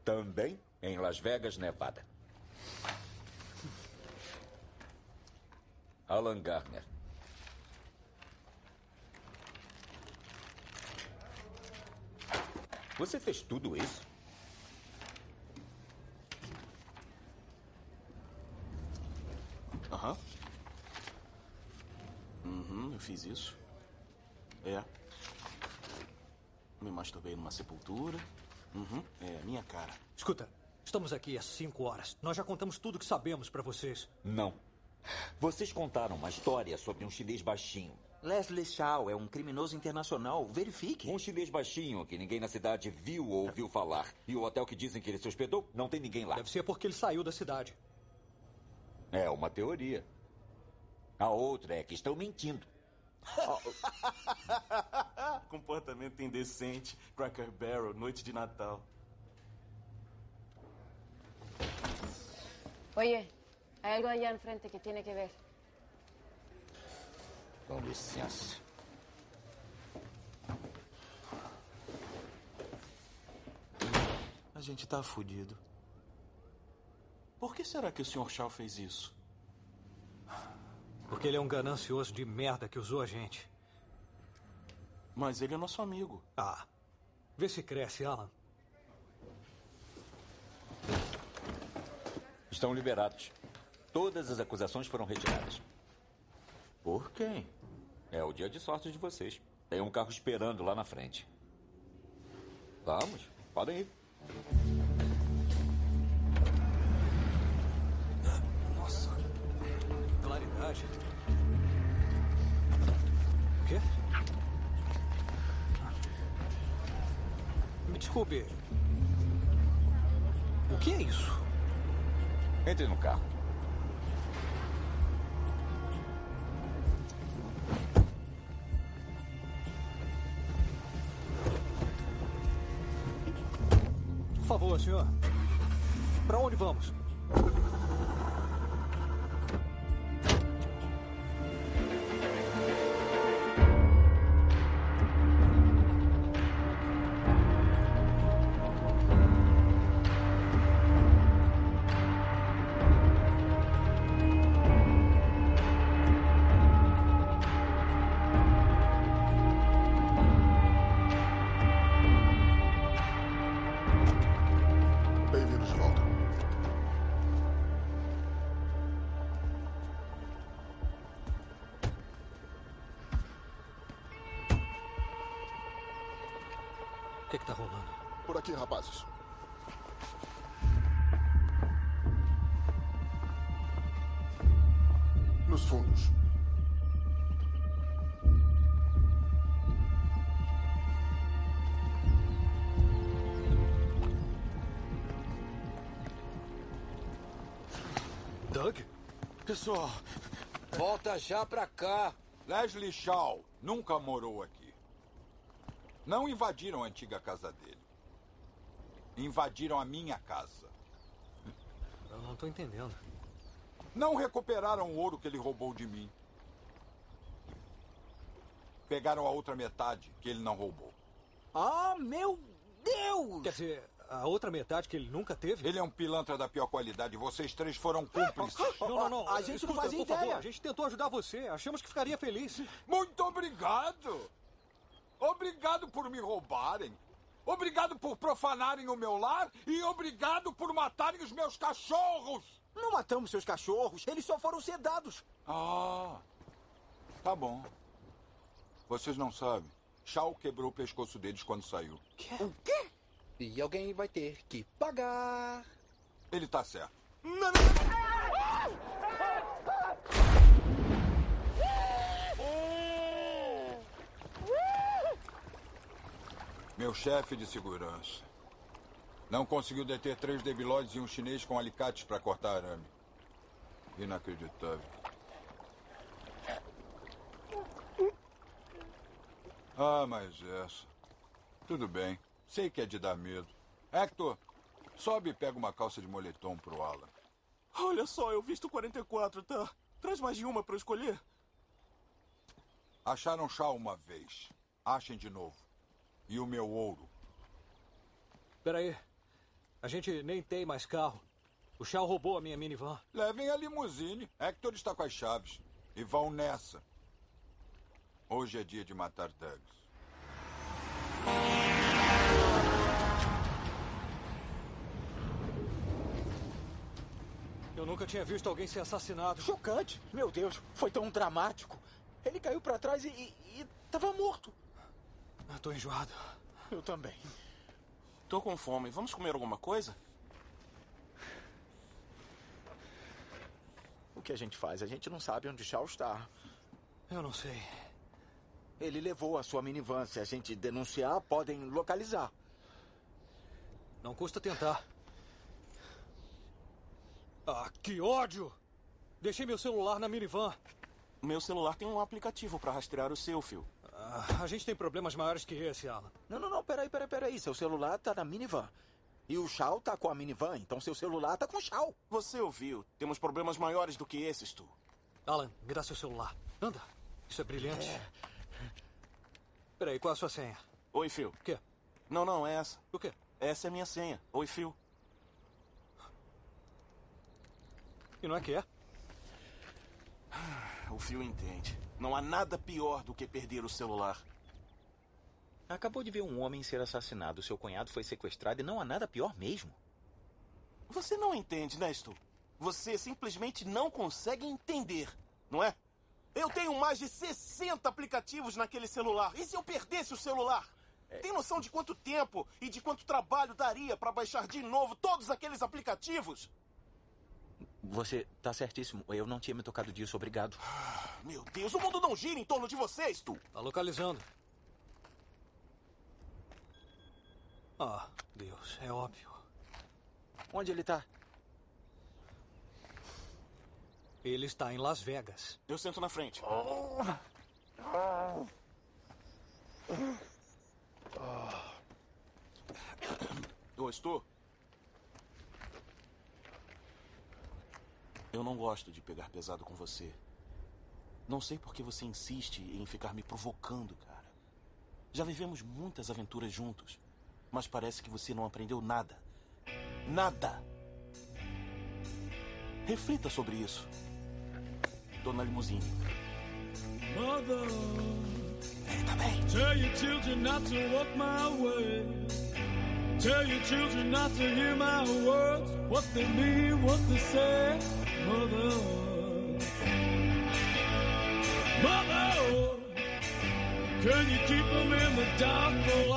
Também em Las Vegas, Nevada. Alan Garner. Você fez tudo isso? Eu fiz isso. É. Me masturbei numa sepultura. Uhum, é a minha cara. Escuta, estamos aqui há cinco horas. Nós já contamos tudo que sabemos pra vocês. Não. Vocês contaram uma história sobre um chinês baixinho. Leslie Shaw é um criminoso internacional. Verifique. Um chinês baixinho que ninguém na cidade viu ou ouviu falar. E o hotel que dizem que ele se hospedou, não tem ninguém lá. Deve ser porque ele saiu da cidade. É uma teoria. A outra é que estão mentindo. Comportamento indecente. Cracker Barrel, noite de Natal. Oye, hay algo allá enfrente que tiene que ver. Com licença. A gente tá fudido. Por que será que o Sr. Shaw fez isso? Porque ele é um ganancioso de merda que usou a gente. Mas ele é nosso amigo. Ah. Vê se cresce, Alan. Estão liberados. Todas as acusações foram retiradas. Por quem? É o dia de sorte de vocês. Tem um carro esperando lá na frente. Vamos, podem ir. O quê? Me desculpe. O que é isso? Entre no carro. Por favor, senhor. Pra onde vamos? De volta. O que, que tá rolando? Por aqui, rapazes. Nos fundos. Volta já pra cá. Leslie Shaw nunca morou aqui. Não invadiram a antiga casa dele. invadiram a minha casa. Eu não tô entendendo. Não recuperaram o ouro que ele roubou de mim. Pegaram a outra metade que ele não roubou. Ah, meu Deus! Quer dizer, a outra metade que ele nunca teve? Ele é um pilantra da pior qualidade. Vocês três foram cúmplices. Não, não, não. A gente não Escuta, fazia por favor, ideia. a gente tentou ajudar você. Achamos que ficaria feliz. Muito obrigado! Obrigado por me roubarem. Obrigado por profanarem o meu lar e obrigado por matarem os meus cachorros. Não matamos seus cachorros, eles só foram sedados. Ah, tá bom. Vocês não sabem. Shao quebrou o pescoço deles quando saiu. O quê? E alguém vai ter que pagar. Ele tá certo. Meu chefe de segurança. Não conseguiu deter três debilóides e um chinês com alicates para cortar arame. Inacreditável. Ah, mas essa. Tudo bem. Sei que é de dar medo. Hector, sobe e pega uma calça de moletom pro Alan. Olha só, eu visto 44, tá? Traz mais de uma pra eu escolher. Acharam chá uma vez. Achem de novo. E o meu ouro. Peraí. A gente nem tem mais carro. O Shao roubou a minha minivan. Levem a limusine. Hector está com as chaves. E vão nessa. Hoje é dia de matar Douglas. Eu nunca tinha visto alguém ser assassinado. Chocante. Meu Deus, foi tão dramático. Ele caiu pra trás e, e, e tava morto. Eu tô enjoado. Eu também. Tô com fome. Vamos comer alguma coisa? O que a gente faz? A gente não sabe onde Shao está. Eu não sei. Ele levou a sua minivan. Se a gente denunciar, podem localizar. Não custa tentar. Ah, que ódio! Deixei meu celular na minivan. Meu celular tem um aplicativo pra rastrear o seu, fio. Ah, a gente tem problemas maiores que esse, Alan. Não, não, não, peraí, peraí, peraí. Seu celular tá na minivan. E o Shao tá com a minivan, então seu celular tá com o Shao. Você ouviu? Temos problemas maiores do que esses, tu. Alan, me dá seu celular. Anda. Isso é brilhante. Peraí, qual é a sua senha? Oi, Phil. O quê? Não, não, é essa. O quê? Essa é a minha senha. Oi, Phil. E não é que é? O Phil entende. Não há nada pior do que perder o celular. Acabou de ver um homem ser assassinado. Seu cunhado foi sequestrado e não há nada pior mesmo. Você não entende, né, Stu? Você simplesmente não consegue entender, não é? Eu tenho mais de 60 aplicativos naquele celular. E se eu perdesse o celular? Tem noção de quanto tempo e de quanto trabalho daria para baixar de novo todos aqueles aplicativos? Você tá certíssimo. Eu não tinha me tocado disso. Obrigado. Meu Deus, o mundo não gira em torno de vocês, tu. Tá localizando. Ah, Deus, é óbvio. Onde ele tá? Ele está em Las Vegas. Eu sento na frente. Ô, Stu. Eu não gosto de pegar pesado com você. Não sei por que você insiste em ficar me provocando, cara. Já vivemos muitas aventuras juntos, mas parece que você não aprendeu nada. Nada! Reflita sobre isso. Dona Limusine. Mother, tá bem. tell your children not to walk my way. Tell your children not to hear my words, what they mean, what they say. Mother, mother, can you keep them in the dark for a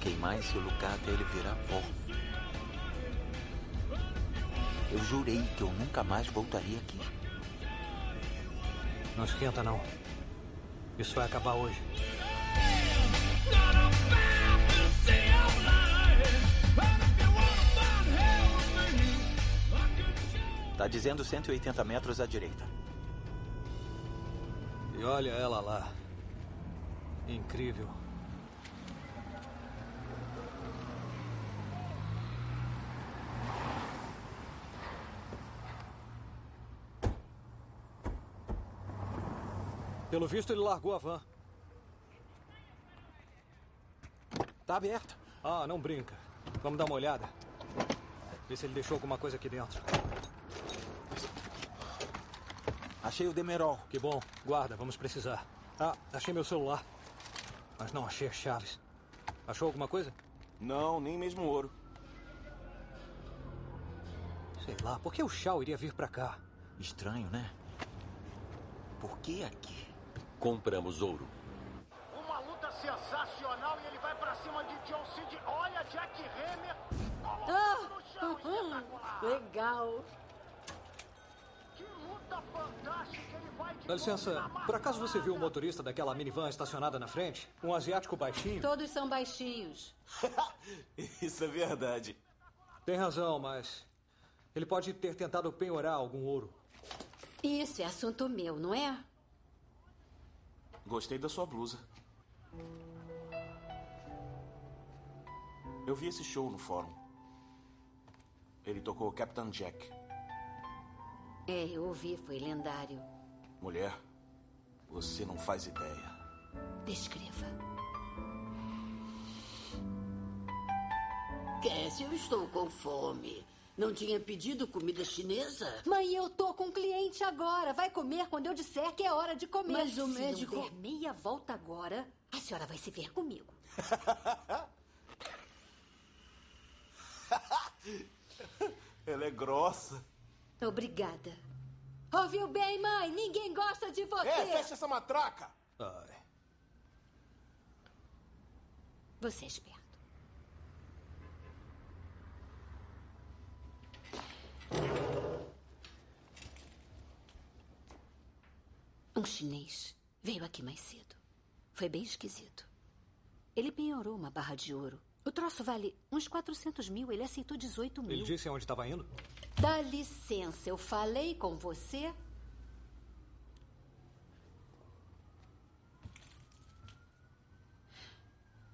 queimar esse lugar até ele virar pó. Eu jurei que eu nunca mais voltaria aqui. Não esquenta, não. Isso vai acabar hoje. Tá dizendo 180 metros à direita. E olha ela lá. Incrível. Pelo visto, ele largou a van. Tá aberta. Ah, não brinca. Vamos dar uma olhada. Ver se ele deixou alguma coisa aqui dentro. Achei o Demerol. Que bom. Guarda, vamos precisar. Ah, achei meu celular. Mas não achei as chaves. Achou alguma coisa? Não, nem mesmo ouro. Sei lá, por que o Shao iria vir pra cá? Estranho, né? Por que aqui? Compramos ouro. Uma luta sensacional e ele vai pra cima de John Cid. Olha, Jack Hammer. Ah, uhum, legal. Que luta fantástica. Ele vai de Dá licença, por acaso você viu o motorista daquela minivan estacionada na frente? Um asiático baixinho? Todos são baixinhos. Isso é verdade. Tem razão, mas. Ele pode ter tentado penhorar algum ouro. Isso é assunto meu, não é? Gostei da sua blusa. Eu vi esse show no fórum. Ele tocou Captain Jack. É, eu ouvi, foi lendário. Mulher, você não faz ideia. Descreva. Cassie, eu estou com fome. Não tinha pedido comida chinesa? Mãe, eu tô com um cliente agora. Vai comer quando eu disser que é hora de comer. Mas o Se médico- não der meia volta agora, a senhora vai se ver comigo. Ela é grossa. Obrigada. Ouviu bem, mãe? Ninguém gosta de você. É, fecha essa matraca. Ai. Você é esperto. Um chinês veio aqui mais cedo. Foi bem esquisito. Ele penhorou uma barra de ouro. O troço vale uns 400 mil. Ele aceitou 18 mil. Ele disse aonde estava indo? Dá licença, eu falei com você?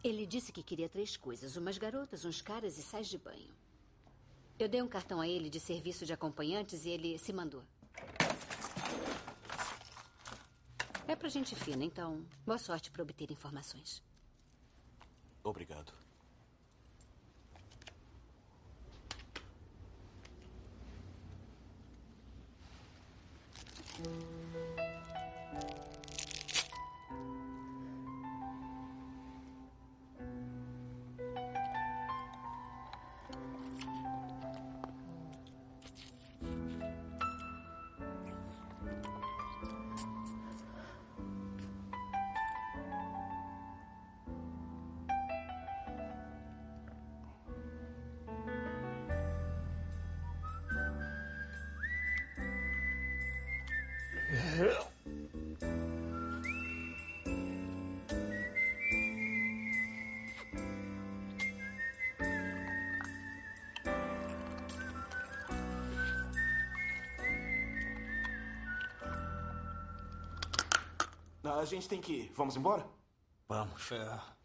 Ele disse que queria três coisas: umas garotas, uns caras e sais de banho. Eu dei um cartão a ele de serviço de acompanhantes e ele se mandou. É pra gente fina, então boa sorte para obter informações. Obrigado. A gente tem que ir. Vamos embora? Vamos. É.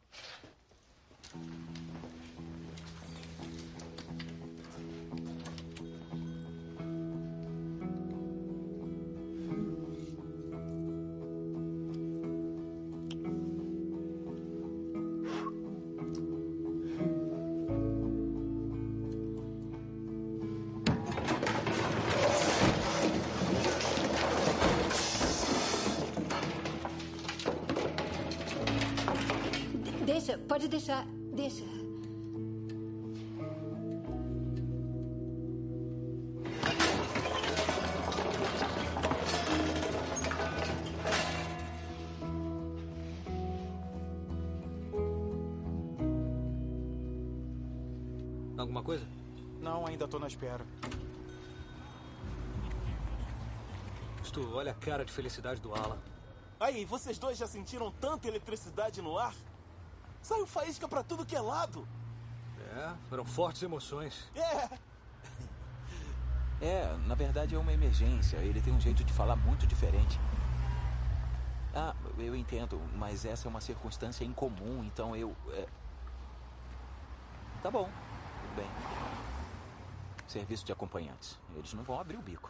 ainda tô na espera. gosto. Olha a cara de felicidade do Alan. Aí, vocês dois já sentiram tanta eletricidade no ar? Saiu faísca pra tudo que é lado. É, foram fortes emoções. É, É, na verdade é uma emergência. Ele tem um jeito de falar muito diferente. Ah, eu entendo, mas essa é uma circunstância incomum, então eu. é, Tá bom, tudo bem. Serviço de acompanhantes. Eles não vão abrir o bico.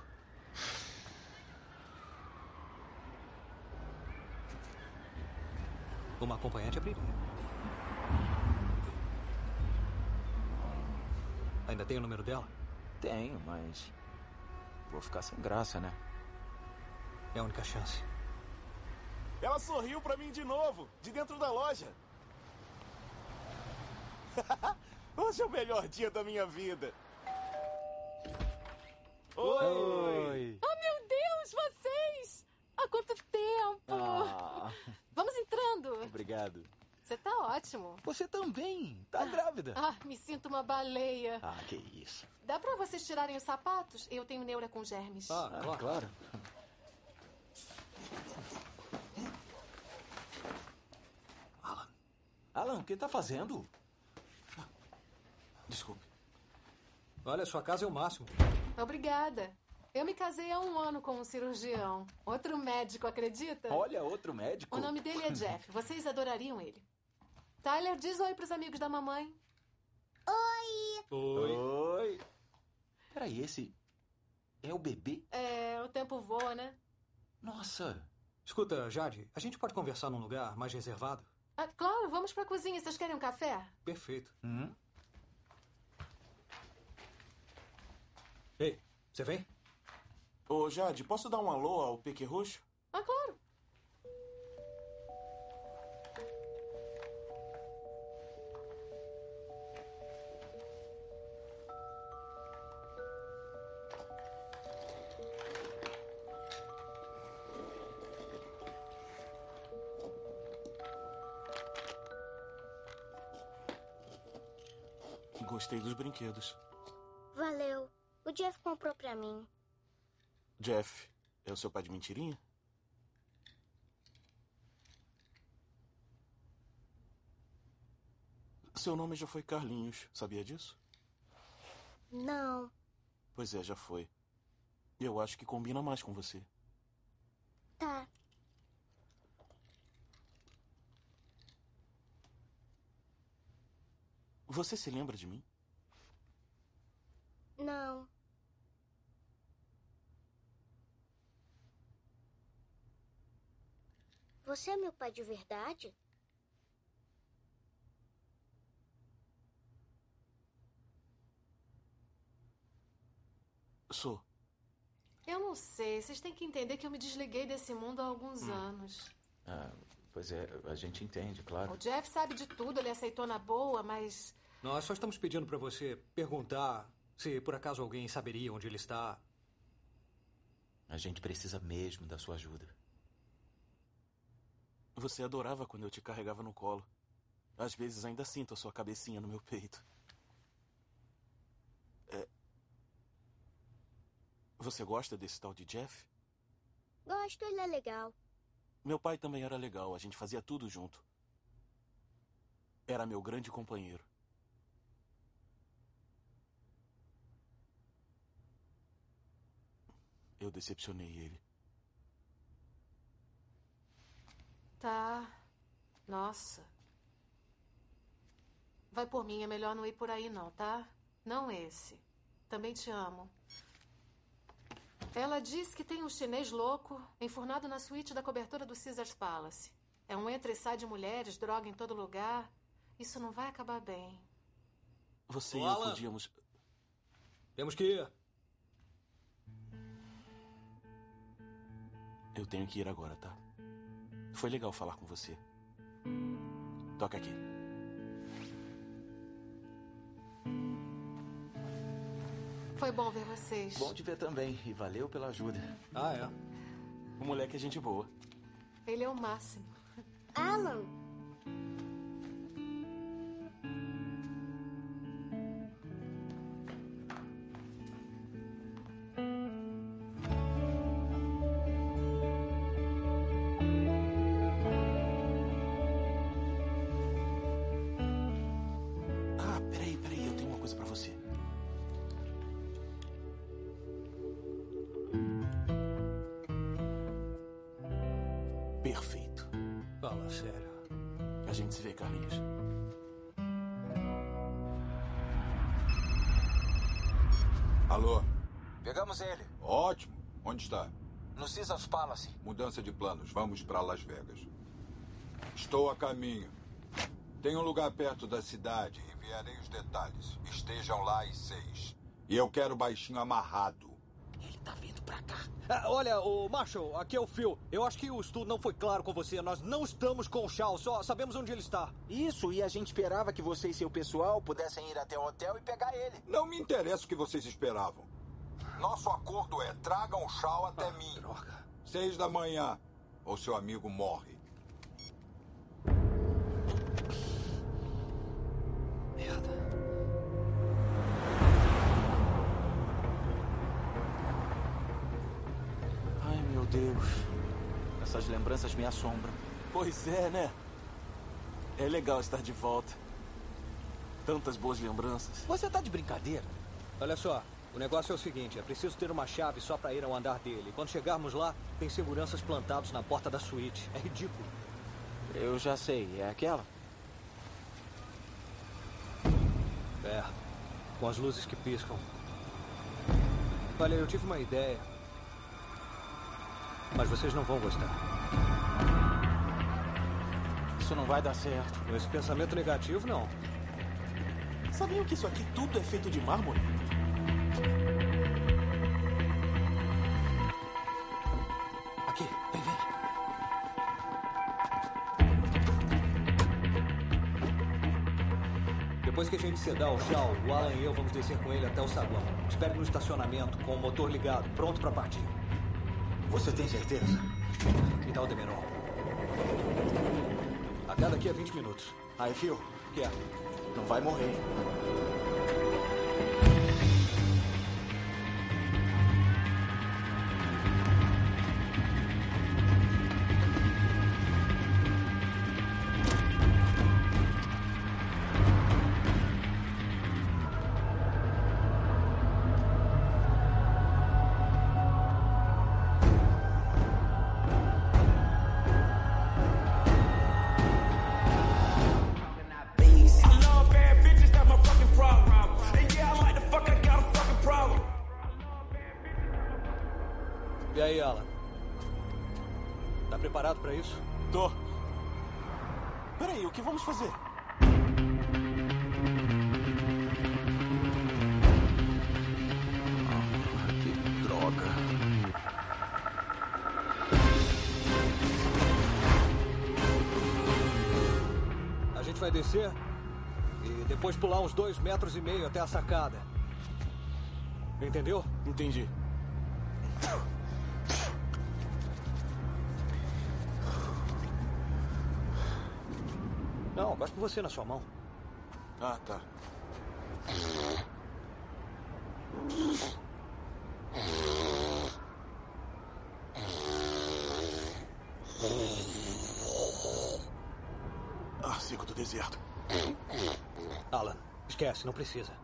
Uma acompanhante abriria. Ainda tem o número dela? Tenho, mas. Vou ficar sem graça, né? É a única chance. ela sorriu pra mim de novo, de dentro da loja. Hoje é o melhor dia da minha vida. Oi! Oi! Oh, meu Deus, vocês! Há quanto tempo! Ah, Vamos entrando. obrigado. Você tá ótimo. Você também. Tá grávida. Ah, me sinto uma baleia. Ah, que isso. Dá pra vocês tirarem os sapatos? Eu tenho neura com germes. Ah, claro. Alan. Alan, o que tá fazendo? Desculpe. Olha, sua casa é o máximo. Obrigada. Eu me casei há um ano com um cirurgião. Outro médico, acredita? Olha, outro médico. O nome dele é Jeff. Vocês adorariam ele. Tyler, diz oi pros amigos da mamãe. Oi! Oi. Oi. Peraí, esse é o bebê? É, o tempo voa, né? Nossa. Escuta, Jade, a gente pode conversar num lugar mais reservado? Ah, claro, vamos pra cozinha. Vocês querem um café? Perfeito. Hum? Você vem? Ô, Jade, posso dar um alô ao Peque Roxo? Ah, claro. Gostei dos brinquedos. Valeu. O Jeff comprou pra mim. Jeff, é o seu pai de mentirinha? Seu nome já foi Carlinhos, sabia disso? Não. Pois é, já foi. Eu acho que combina mais com você. Tá. Você se lembra de mim? Não. Você é meu pai de verdade? Sou. Eu não sei. Vocês têm que entender que eu me desliguei desse mundo há alguns Hum. anos. Ah, pois é, a gente entende, claro. O Jeff sabe de tudo, ele aceitou na boa, mas. Nós só estamos pedindo pra você perguntar se por acaso alguém saberia onde ele está. A gente precisa mesmo da sua ajuda. Você adorava quando eu te carregava no colo. Às vezes ainda sinto a sua cabecinha no meu peito. É... Você gosta desse tal de Jeff? Gosto, ele é legal. Meu pai também era legal, a gente fazia tudo junto. Era meu grande companheiro. Eu decepcionei ele. Tá. Nossa. Vai por mim, é melhor não ir por aí, não, tá? Não esse. Também te amo. Ela diz que tem um chinês louco enfurnado na suíte da cobertura do Caesars Palace. É um entra e sai de mulheres, droga em todo lugar. Isso não vai acabar bem. Você Ô, e eu podíamos. Temos que ir. Eu tenho que ir agora, tá? Foi legal falar com você. Toca aqui. Foi bom ver vocês. Bom te ver também, e valeu pela ajuda. Ah, é? O moleque é gente boa. Ele é o máximo. Alan, Perfeito. Fala sério. A gente se vê, Carlinhos. Alô? Pegamos ele. Ótimo. Onde está? No Caesars Palace. Mudança de planos. Vamos para Las Vegas. Estou a caminho. Tem um lugar perto da cidade. Enviarei os detalhes. Estejam lá às seis. E eu quero o baixinho amarrado. Ah, olha, o Marshall, aqui é o Phil. Eu acho que o estudo não foi claro com você. Nós não estamos com o Shaw, só sabemos onde ele está. Isso, e a gente esperava que você e seu pessoal pudessem ir até o hotel e pegar ele. Não me interessa o que vocês esperavam. Nosso acordo é: tragam o Shaw até mim. Droga. Seis da manhã, ou seu amigo morre. Deus. Essas lembranças me assombram. Pois é, né? É legal estar de volta. Tantas boas lembranças. Você tá de brincadeira? Olha só, o negócio é o seguinte: é preciso ter uma chave só para ir ao andar dele. Quando chegarmos lá, tem seguranças plantados na porta da suíte. É ridículo. Eu já sei, é aquela? É, com as luzes que piscam. Olha, eu tive uma ideia. Mas vocês não vão gostar. Isso não vai dar certo. Com esse pensamento negativo, não. Sabiam que isso aqui tudo é feito de mármore? Aqui, vem ver. Depois que a gente sedar o Shaw, o Alan e eu vamos descer com ele até o saguão. Espere no estacionamento, com o motor ligado, pronto para partir. Você tem certeza? Dá o Demerol. Até daqui a 20 minutos. Aí, Phil, que é? não vai morrer. Isso? Tô. Peraí, o que vamos fazer? Que droga. A gente vai descer e depois pular uns dois metros e meio até a sacada. Entendeu? Entendi. De você na sua mão. Ah, tá. Ah, seco do deserto. Alan, esquece, não precisa.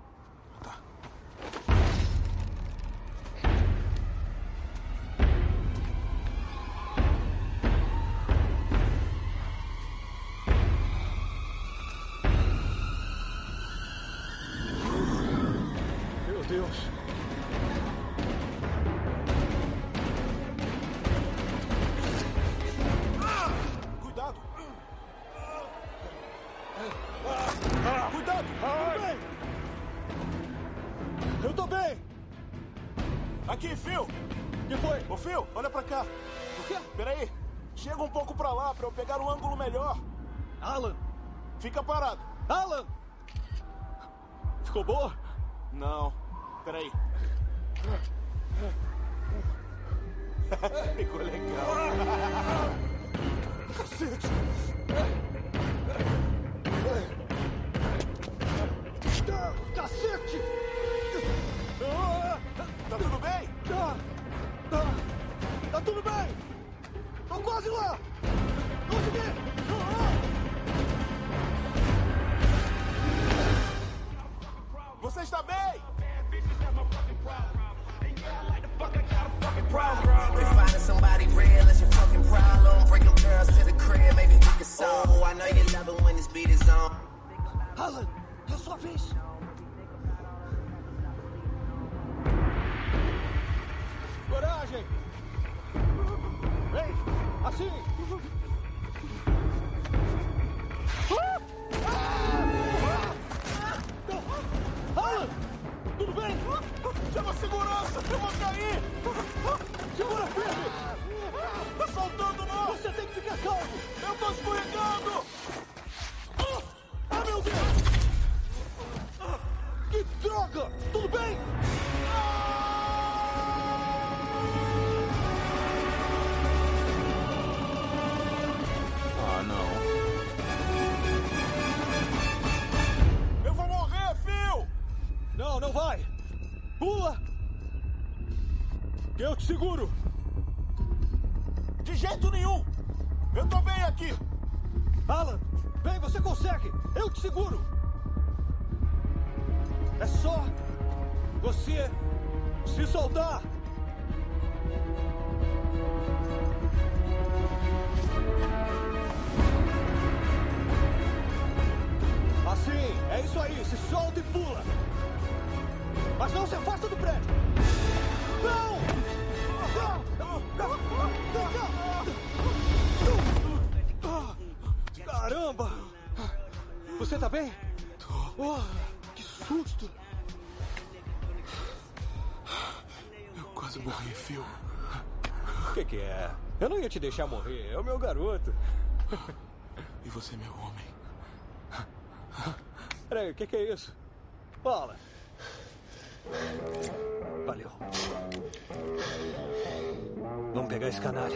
Pula! Eu te seguro! De jeito nenhum! Eu tô bem aqui! Alan, vem, você consegue! Eu te seguro! É só você se soltar! Assim, é isso aí, se solta e pula! Mas não se afasta do prédio! Não! Caramba! Você tá bem? Oh, que susto! Eu quase morri, Phil. O que, que é? Eu não ia te deixar morrer, é o meu garoto. E você, meu homem? Peraí, o que, que é isso? Fala. Valeu. Vamos pegar esse canalha.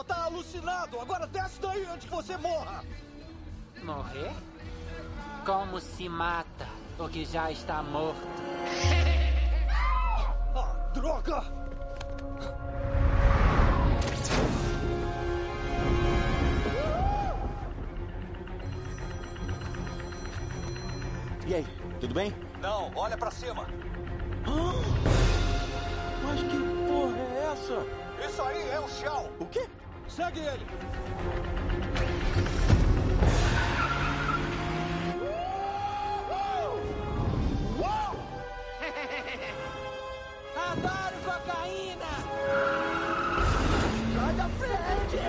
Só tá alucinado. Agora desce daí antes que você morra. Morrer? Como se mata o que já está morto? Ah, droga! E aí, tudo bem? Não, olha pra cima. Mas que porra é essa? Isso aí é o Shao. O quê? Segue ele. Adoro cocaína! Sai da frente!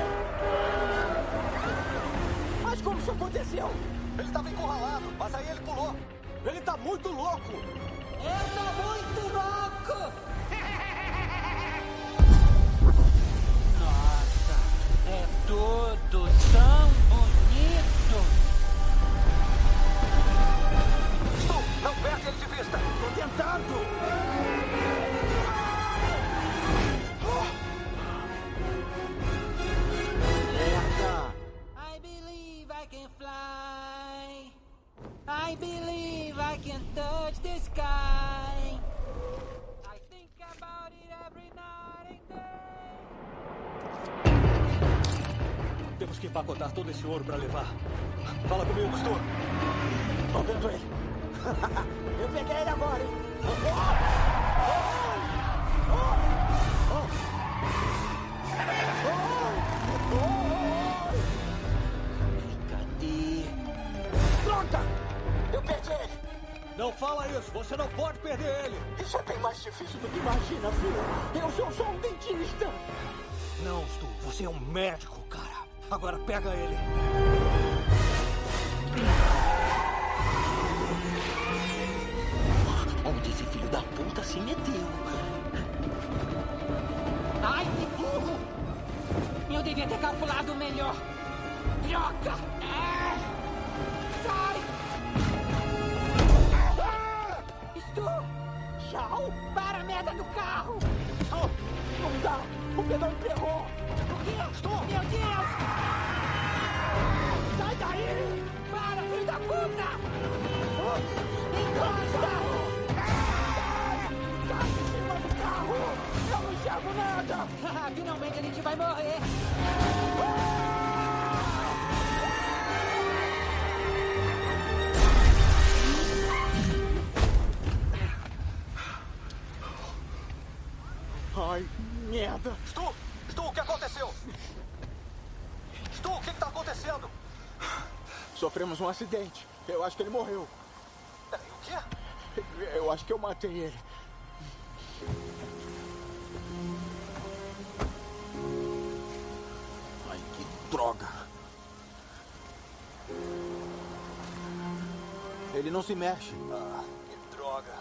Mas como isso aconteceu? Ele estava encurralado, mas aí ele pulou. Ele tá muito louco. Eu tô muito louco! Tudo tão bonito! Stu, não perde ele de vista. Tô tentando. I believe I can touch the sky. Que empacotar todo esse ouro pra levar. Fala comigo, Stu. Tô vendo ele. Eu peguei ele agora, hein? Cadê? Droga! Eu perdi ele! Não fala isso, você não pode perder ele! Isso é bem mais difícil do que imagina, filho. Eu sou só um dentista. Não, Stu, você é um médico, cara. Agora pega ele. Onde esse filho da puta se meteu? Ai, que burro! Eu devia ter calculado melhor. Droga! Ah! Sai! Ah! Estou! Tchau! Para a merda do carro! Oh, não dá! O pedal emperrou! Quê? Meu Deus! Sai daí! Para, filho da puta! Encosta! Sai de cima do carro! Eu não enxergo nada! Finalmente a gente vai morrer! Ai, merda! Stu! Stu, o que aconteceu? Stu, o que, que tá acontecendo? Sofremos um acidente. Eu acho que ele morreu. O quê? Eu acho que eu matei ele. Ai, que droga. Ele não se mexe. Ah, que droga.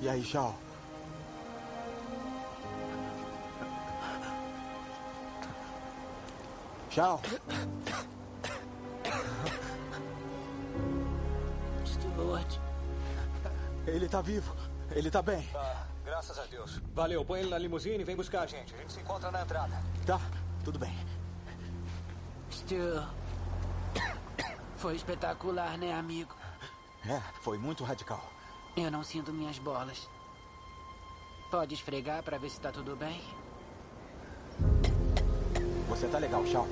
E aí, Shao? Shao? Stuart. Ele tá vivo. Ele tá bem. Ah, graças a Deus. Valeu, põe ele na limusine e vem buscar a gente. A gente se encontra na entrada. Tá, tudo bem. Stu. Foi espetacular, né, amigo? É, foi muito radical. Eu não sinto minhas bolas. Pode esfregar pra ver se tá tudo bem? Você tá legal, Shao.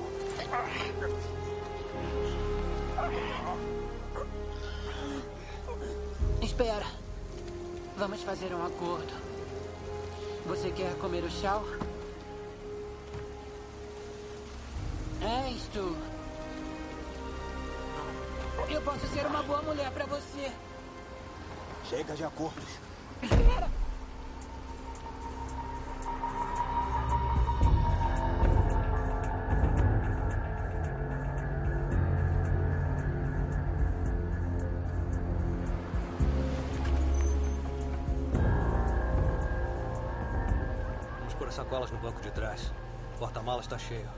Espera. Vamos fazer um acordo. Você quer comer o chau? É isto. Eu posso ser uma boa mulher pra você. Chega de acordos. Espera! Vamos pôr as sacolas no banco de trás. O porta-malas está cheio.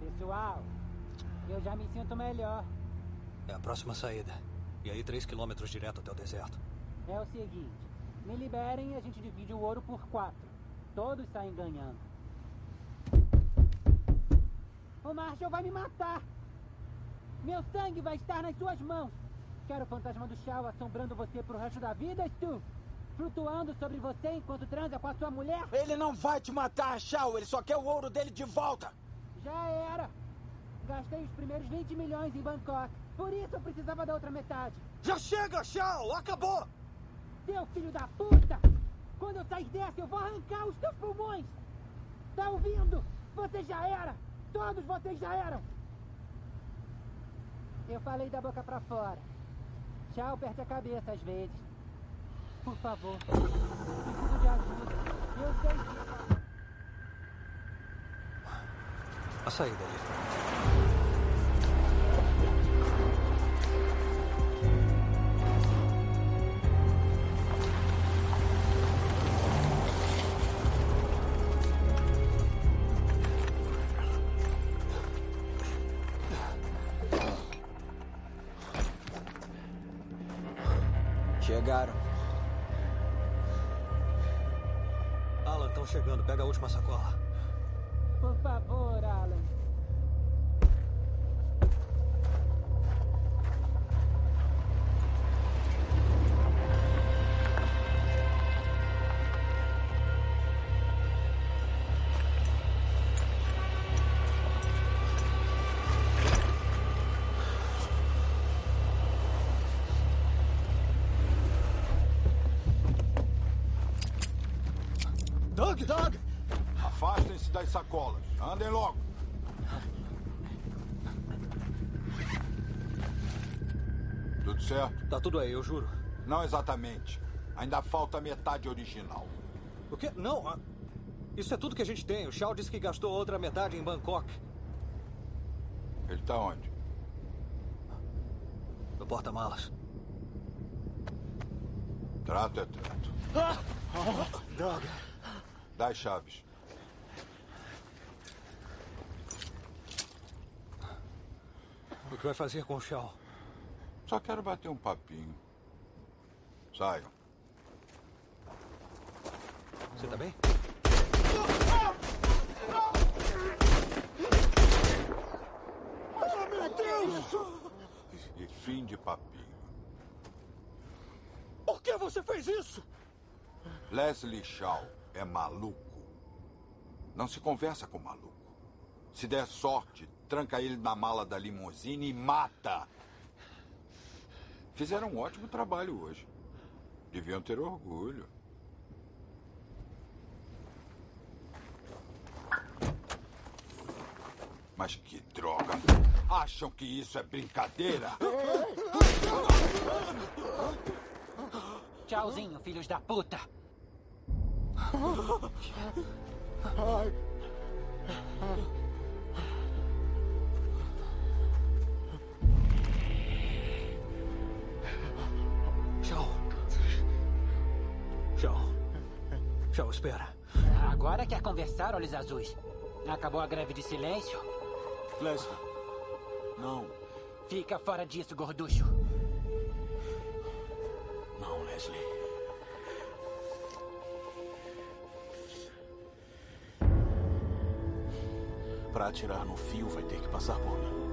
Pessoal, eu já me sinto melhor. É a próxima saída. E aí, três quilômetros direto até o deserto. É o seguinte: me liberem e a gente divide o ouro por quatro. Todos saem ganhando. O Marshall vai me matar! Meu sangue vai estar nas suas mãos! Quero o fantasma do Shao assombrando você pro resto da vida, Stu! Flutuando sobre você enquanto transa com a sua mulher? Ele não vai te matar, Shao. Ele só quer o ouro dele de volta. Já era! Gastei os primeiros 20 milhões em Bangkok. Por isso eu precisava da outra metade. Já chega, Shao! Acabou! Seu filho da puta! Quando eu sair dessa, eu vou arrancar os teus pulmões! Tá ouvindo? Você já era! Todos vocês já eram! Eu falei da boca pra fora. Tchau, perde a cabeça às vezes. Por favor. Preciso de ajuda. Eu sei disso. A saída ali. Última sacola. Por favor, Alan. Doug, Doug! Das sacolas. Andem logo. Tudo certo? Tá tudo aí, eu juro. Não exatamente. Ainda falta metade original. O quê? Não. ah, Isso é tudo que a gente tem. O Shaw disse que gastou outra metade em Bangkok. Ele tá onde? No porta-malas. Trato é trato. Droga. Dá as chaves. O que vai fazer com o Shaw? Só quero bater um papinho. Saiam. Você tá bem? Oh, meu Deus! E fim de papinho. Por que você fez isso? Leslie Shaw é maluco. Não se conversa com maluco. Se der sorte, tranca ele na mala da limusine e mata. Fizeram um ótimo trabalho hoje. Deviam ter orgulho. Mas que droga! Acham que isso é brincadeira? Tchauzinho, filhos da puta. Ai. Shaw, espera. Agora quer conversar, olhos azuis. Acabou a greve de silêncio? Leslie. Não. Fica fora disso, gorducho. Não, Leslie. Pra atirar no fio, vai ter que passar por mim.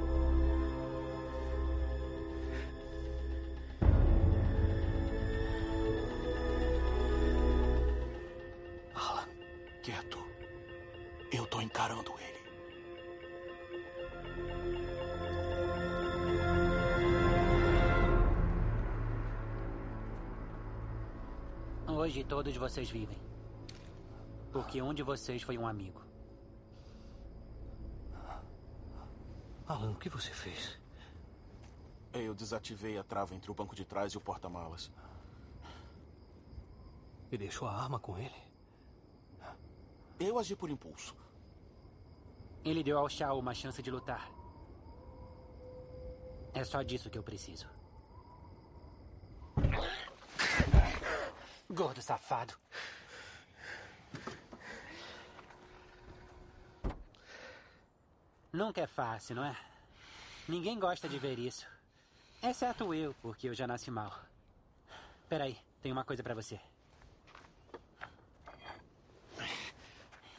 Todos vocês vivem. Porque um de vocês foi um amigo. Alan, o que você fez? Eu desativei a trava entre o banco de trás e o porta-malas. E deixou a arma com ele? Eu agi por impulso. Ele deu ao Shao uma chance de lutar. É só disso que eu preciso. Gordo safado. Nunca é fácil, não é? Ninguém gosta de ver isso. Exceto eu, porque eu já nasci mal. Peraí, tem uma coisa pra você.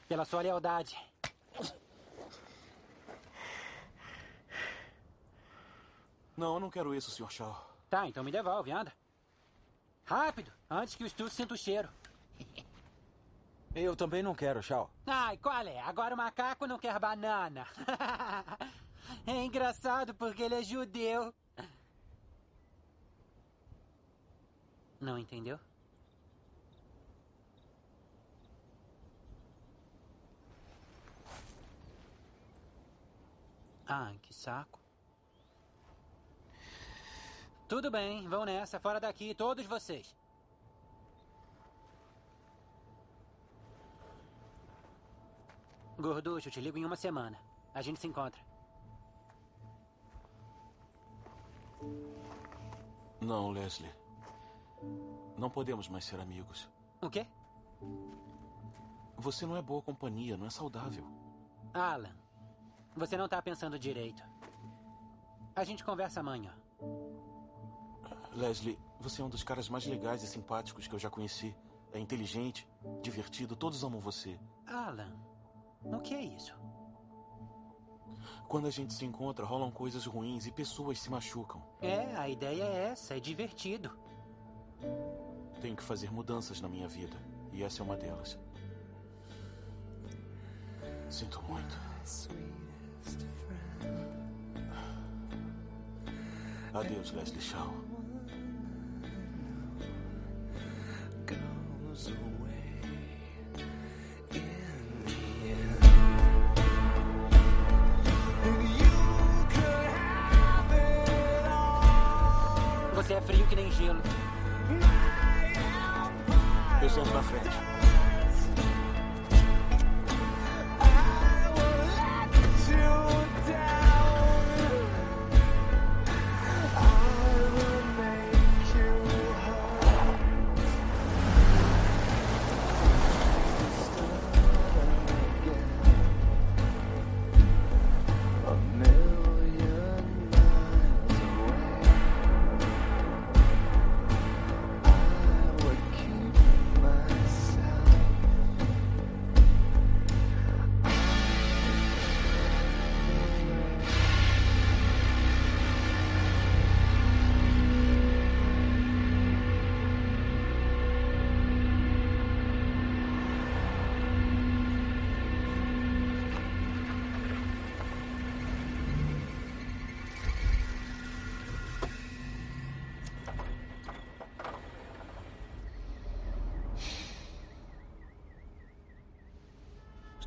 Pela sua lealdade. Não, eu não quero isso, Sr. Shaw. Tá, então me devolve, anda. Rápido, antes que o Stu sinta o cheiro. Eu também não quero, Shaw. Ai, qual é? Agora o macaco não quer banana. é engraçado porque ele é judeu. Não entendeu? Ah, que saco. Tudo bem, vão nessa, fora daqui, todos vocês. Gorducho, te ligo em uma semana. A gente se encontra. Não, Leslie. Não podemos mais ser amigos. O quê? Você não é boa companhia, não é saudável. Alan, você não tá pensando direito. A gente conversa amanhã. Leslie, Você é um dos caras mais legais e simpáticos que eu já conheci. É inteligente, divertido, todos amam você. Alan, o que é isso? Quando a gente se encontra, rolam coisas ruins e pessoas se machucam. É, a ideia é essa, é divertido. Tenho que fazer mudanças na minha vida. E essa é uma delas. Sinto muito. Adeus, Leslie Shaw. Você é frio que nem gelo. Eu sento na frente.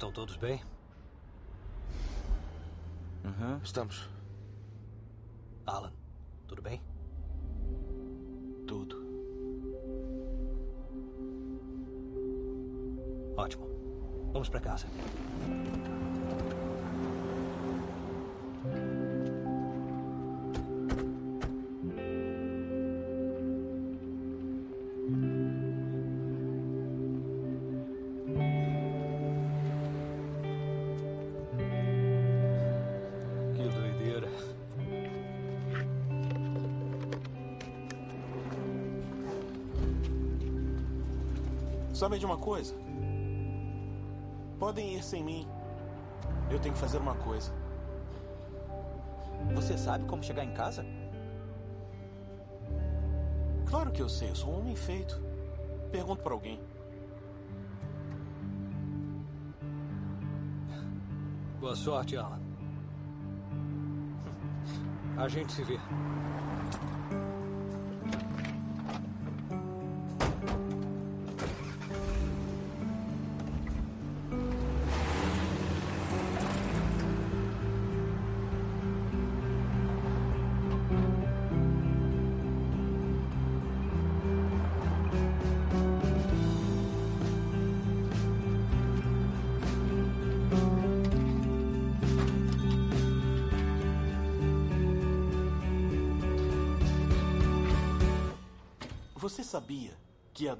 Estão todos bem? Uhum. Estamos. Alan, tudo bem? Tudo. Ótimo. Vamos pra casa. Sabem de uma coisa? Podem ir sem mim. Eu tenho que fazer uma coisa. Você sabe como chegar em casa? Claro que eu sei, eu sou um homem feito. Pergunto pra alguém. Boa sorte, Alan. A gente se vê.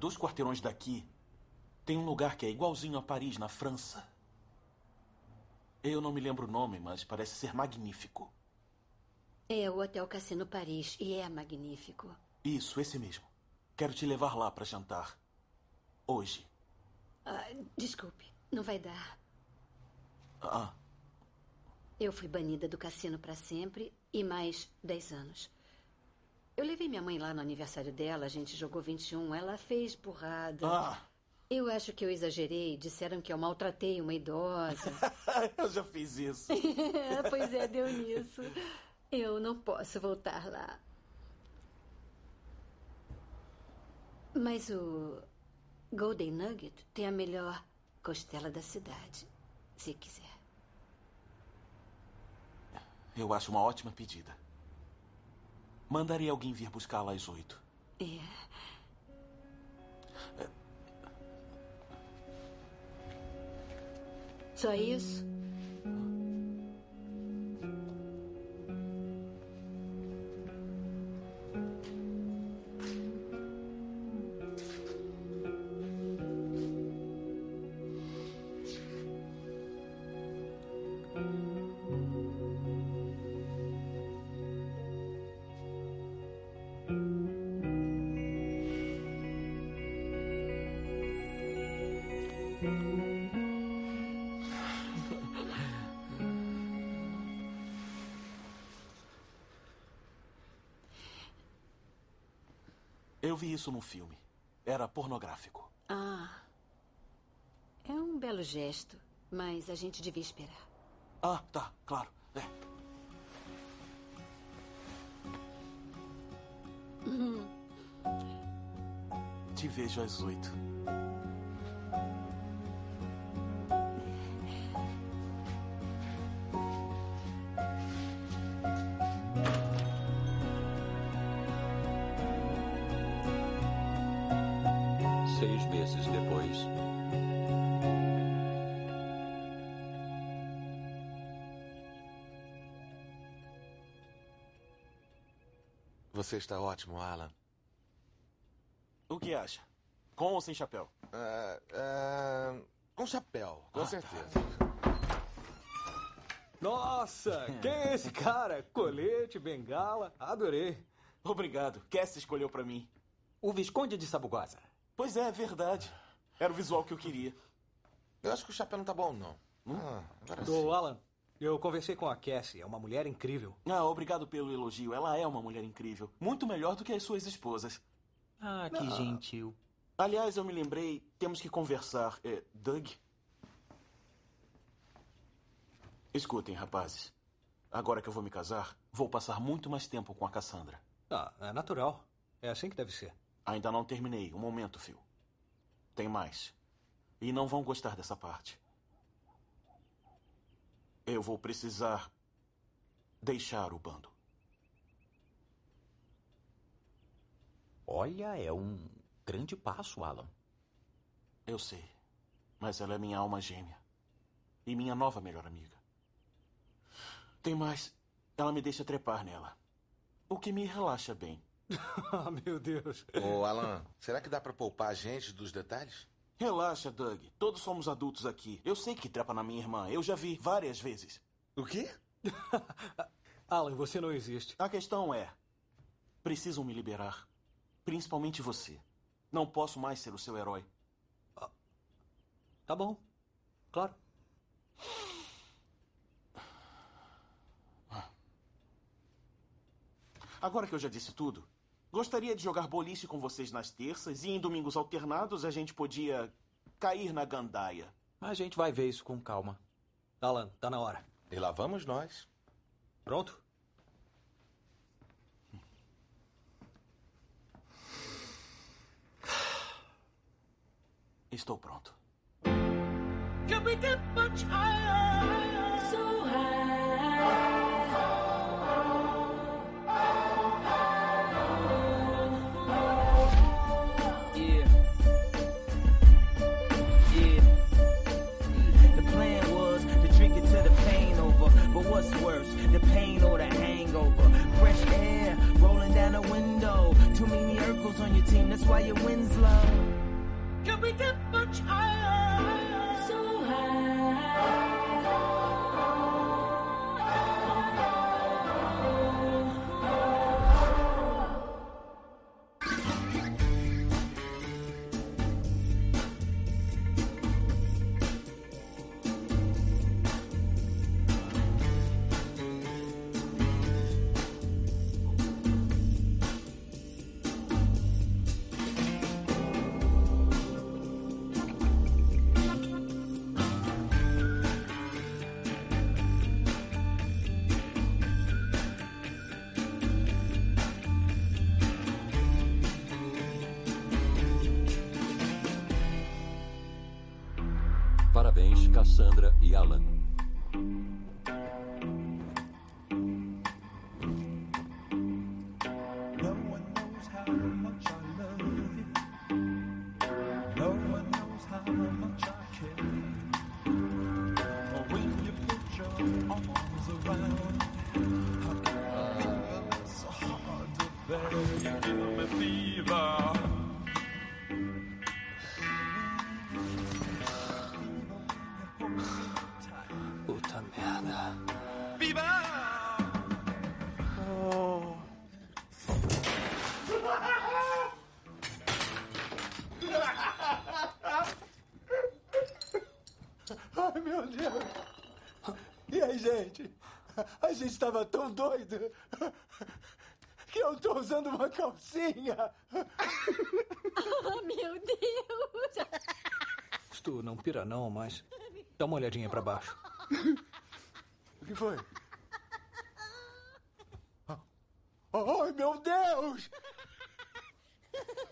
Dois quarteirões daqui tem um lugar que é igualzinho a Paris, na França? Eu não me lembro o nome, mas parece ser magnífico. É o Hotel Cassino Paris e é magnífico. Isso, esse mesmo. Quero te levar lá para jantar. Hoje. Ah, desculpe, não vai dar. Ah, Eu fui banida do cassino para sempre e mais 10 anos. Eu levei minha mãe lá no aniversário dela, a gente jogou 21, ela fez burrada. Ah. Eu acho que eu exagerei, disseram que eu maltratei uma idosa. eu já fiz isso. pois é, deu nisso. Eu não posso voltar lá. Mas o Golden Nugget tem a melhor costela da cidade, se quiser. Eu acho uma ótima pedida. Mandarei alguém vir buscá-la às oito. É. Só isso? Isso num filme. Era pornográfico. Ah. É um belo gesto, mas a gente devia esperar. Ah, tá, claro. É. Te vejo às oito. Está ótimo, Alan. O que acha? Com ou sem chapéu? É, é, com chapéu, com Ah, tá. certeza. Nossa, quem é esse cara? Colete, bengala, adorei. Obrigado. Cass escolheu pra mim. O Visconde de Sabugosa. Pois é, é verdade. Era o visual que eu queria. Eu acho que o chapéu não tá bom, não. Ah, agora Ô, Alan, eu conversei com a Cassie, é uma mulher incrível. Ah, obrigado pelo elogio. Ela é uma mulher incrível. Muito melhor do que as suas esposas. Ah, que gentil. Aliás, eu me lembrei, temos que conversar. É, Doug? Escutem, rapazes. Agora que eu vou me casar, vou passar muito mais tempo com a Cassandra. Ah, é natural. É assim que deve ser. Ainda não terminei. Um momento, Phil. Tem mais. E não vão gostar dessa parte. Eu vou precisar deixar o bando. Olha, é um grande passo, Alan. Eu sei. Mas ela é minha alma gêmea. E minha nova melhor amiga. Tem mais. Ela me deixa trepar nela. O que me relaxa bem. Ah, meu Deus. Ô, Alan, será que dá pra poupar a gente dos detalhes? Relaxa, Doug. Todos somos adultos aqui. Eu sei que trepa na minha irmã. Eu já vi várias vezes. O quê? Alan, você não existe. A questão é: precisam me liberar. Principalmente você. Não posso mais ser o seu herói. Tá bom. Claro. Agora que eu já disse tudo, gostaria de jogar boliche com vocês nas terças e em domingos alternados a gente podia cair na gandaia. A gente vai ver isso com calma. Alan, tá na hora. E lá vamos nós. Pronto? Estou pronto. Can we get much higher? So Yeah. On your team, that's why your wins low. Can we get much higher? Estava tão doido que eu tô usando uma calcinha. Oh, meu Deus! Stu, não pira não, mas dá uma olhadinha pra baixo. O que foi? Ai, meu Deus!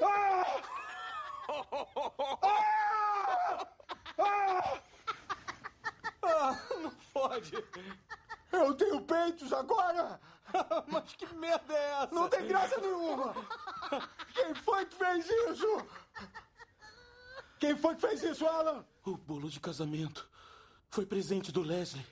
Ah! Ah! Ah! Ah, não pode. Eu tenho peitos agora! Mas que merda é essa? Não tem graça nenhuma! Quem foi que fez isso? Quem foi que fez isso, Alan? O bolo de casamento. Foi presente do Leslie.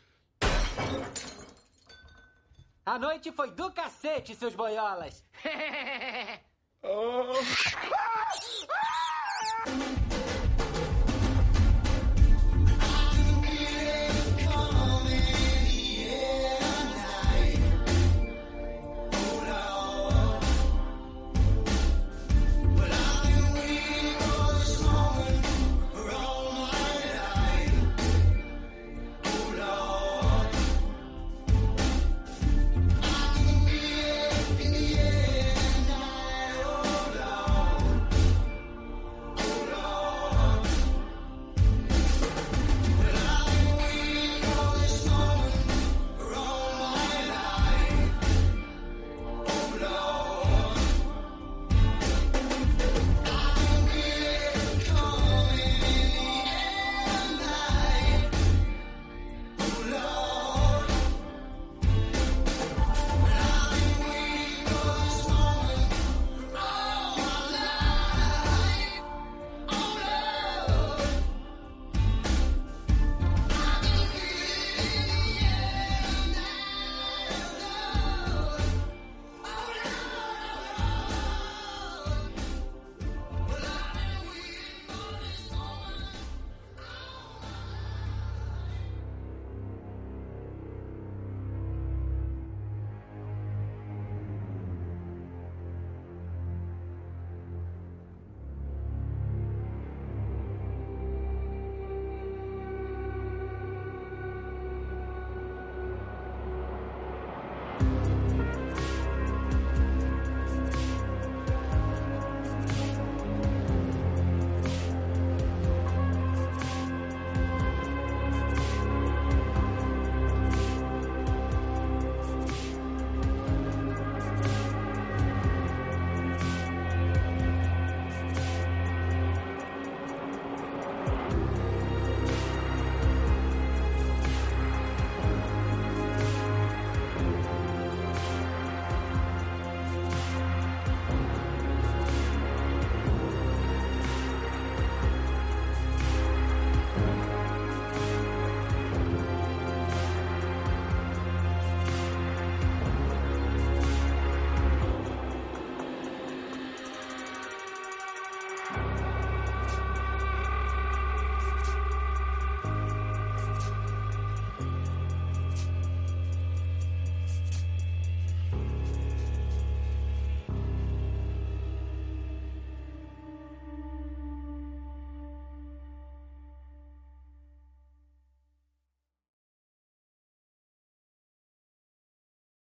A noite foi do cacete, seus boiolas. Ah!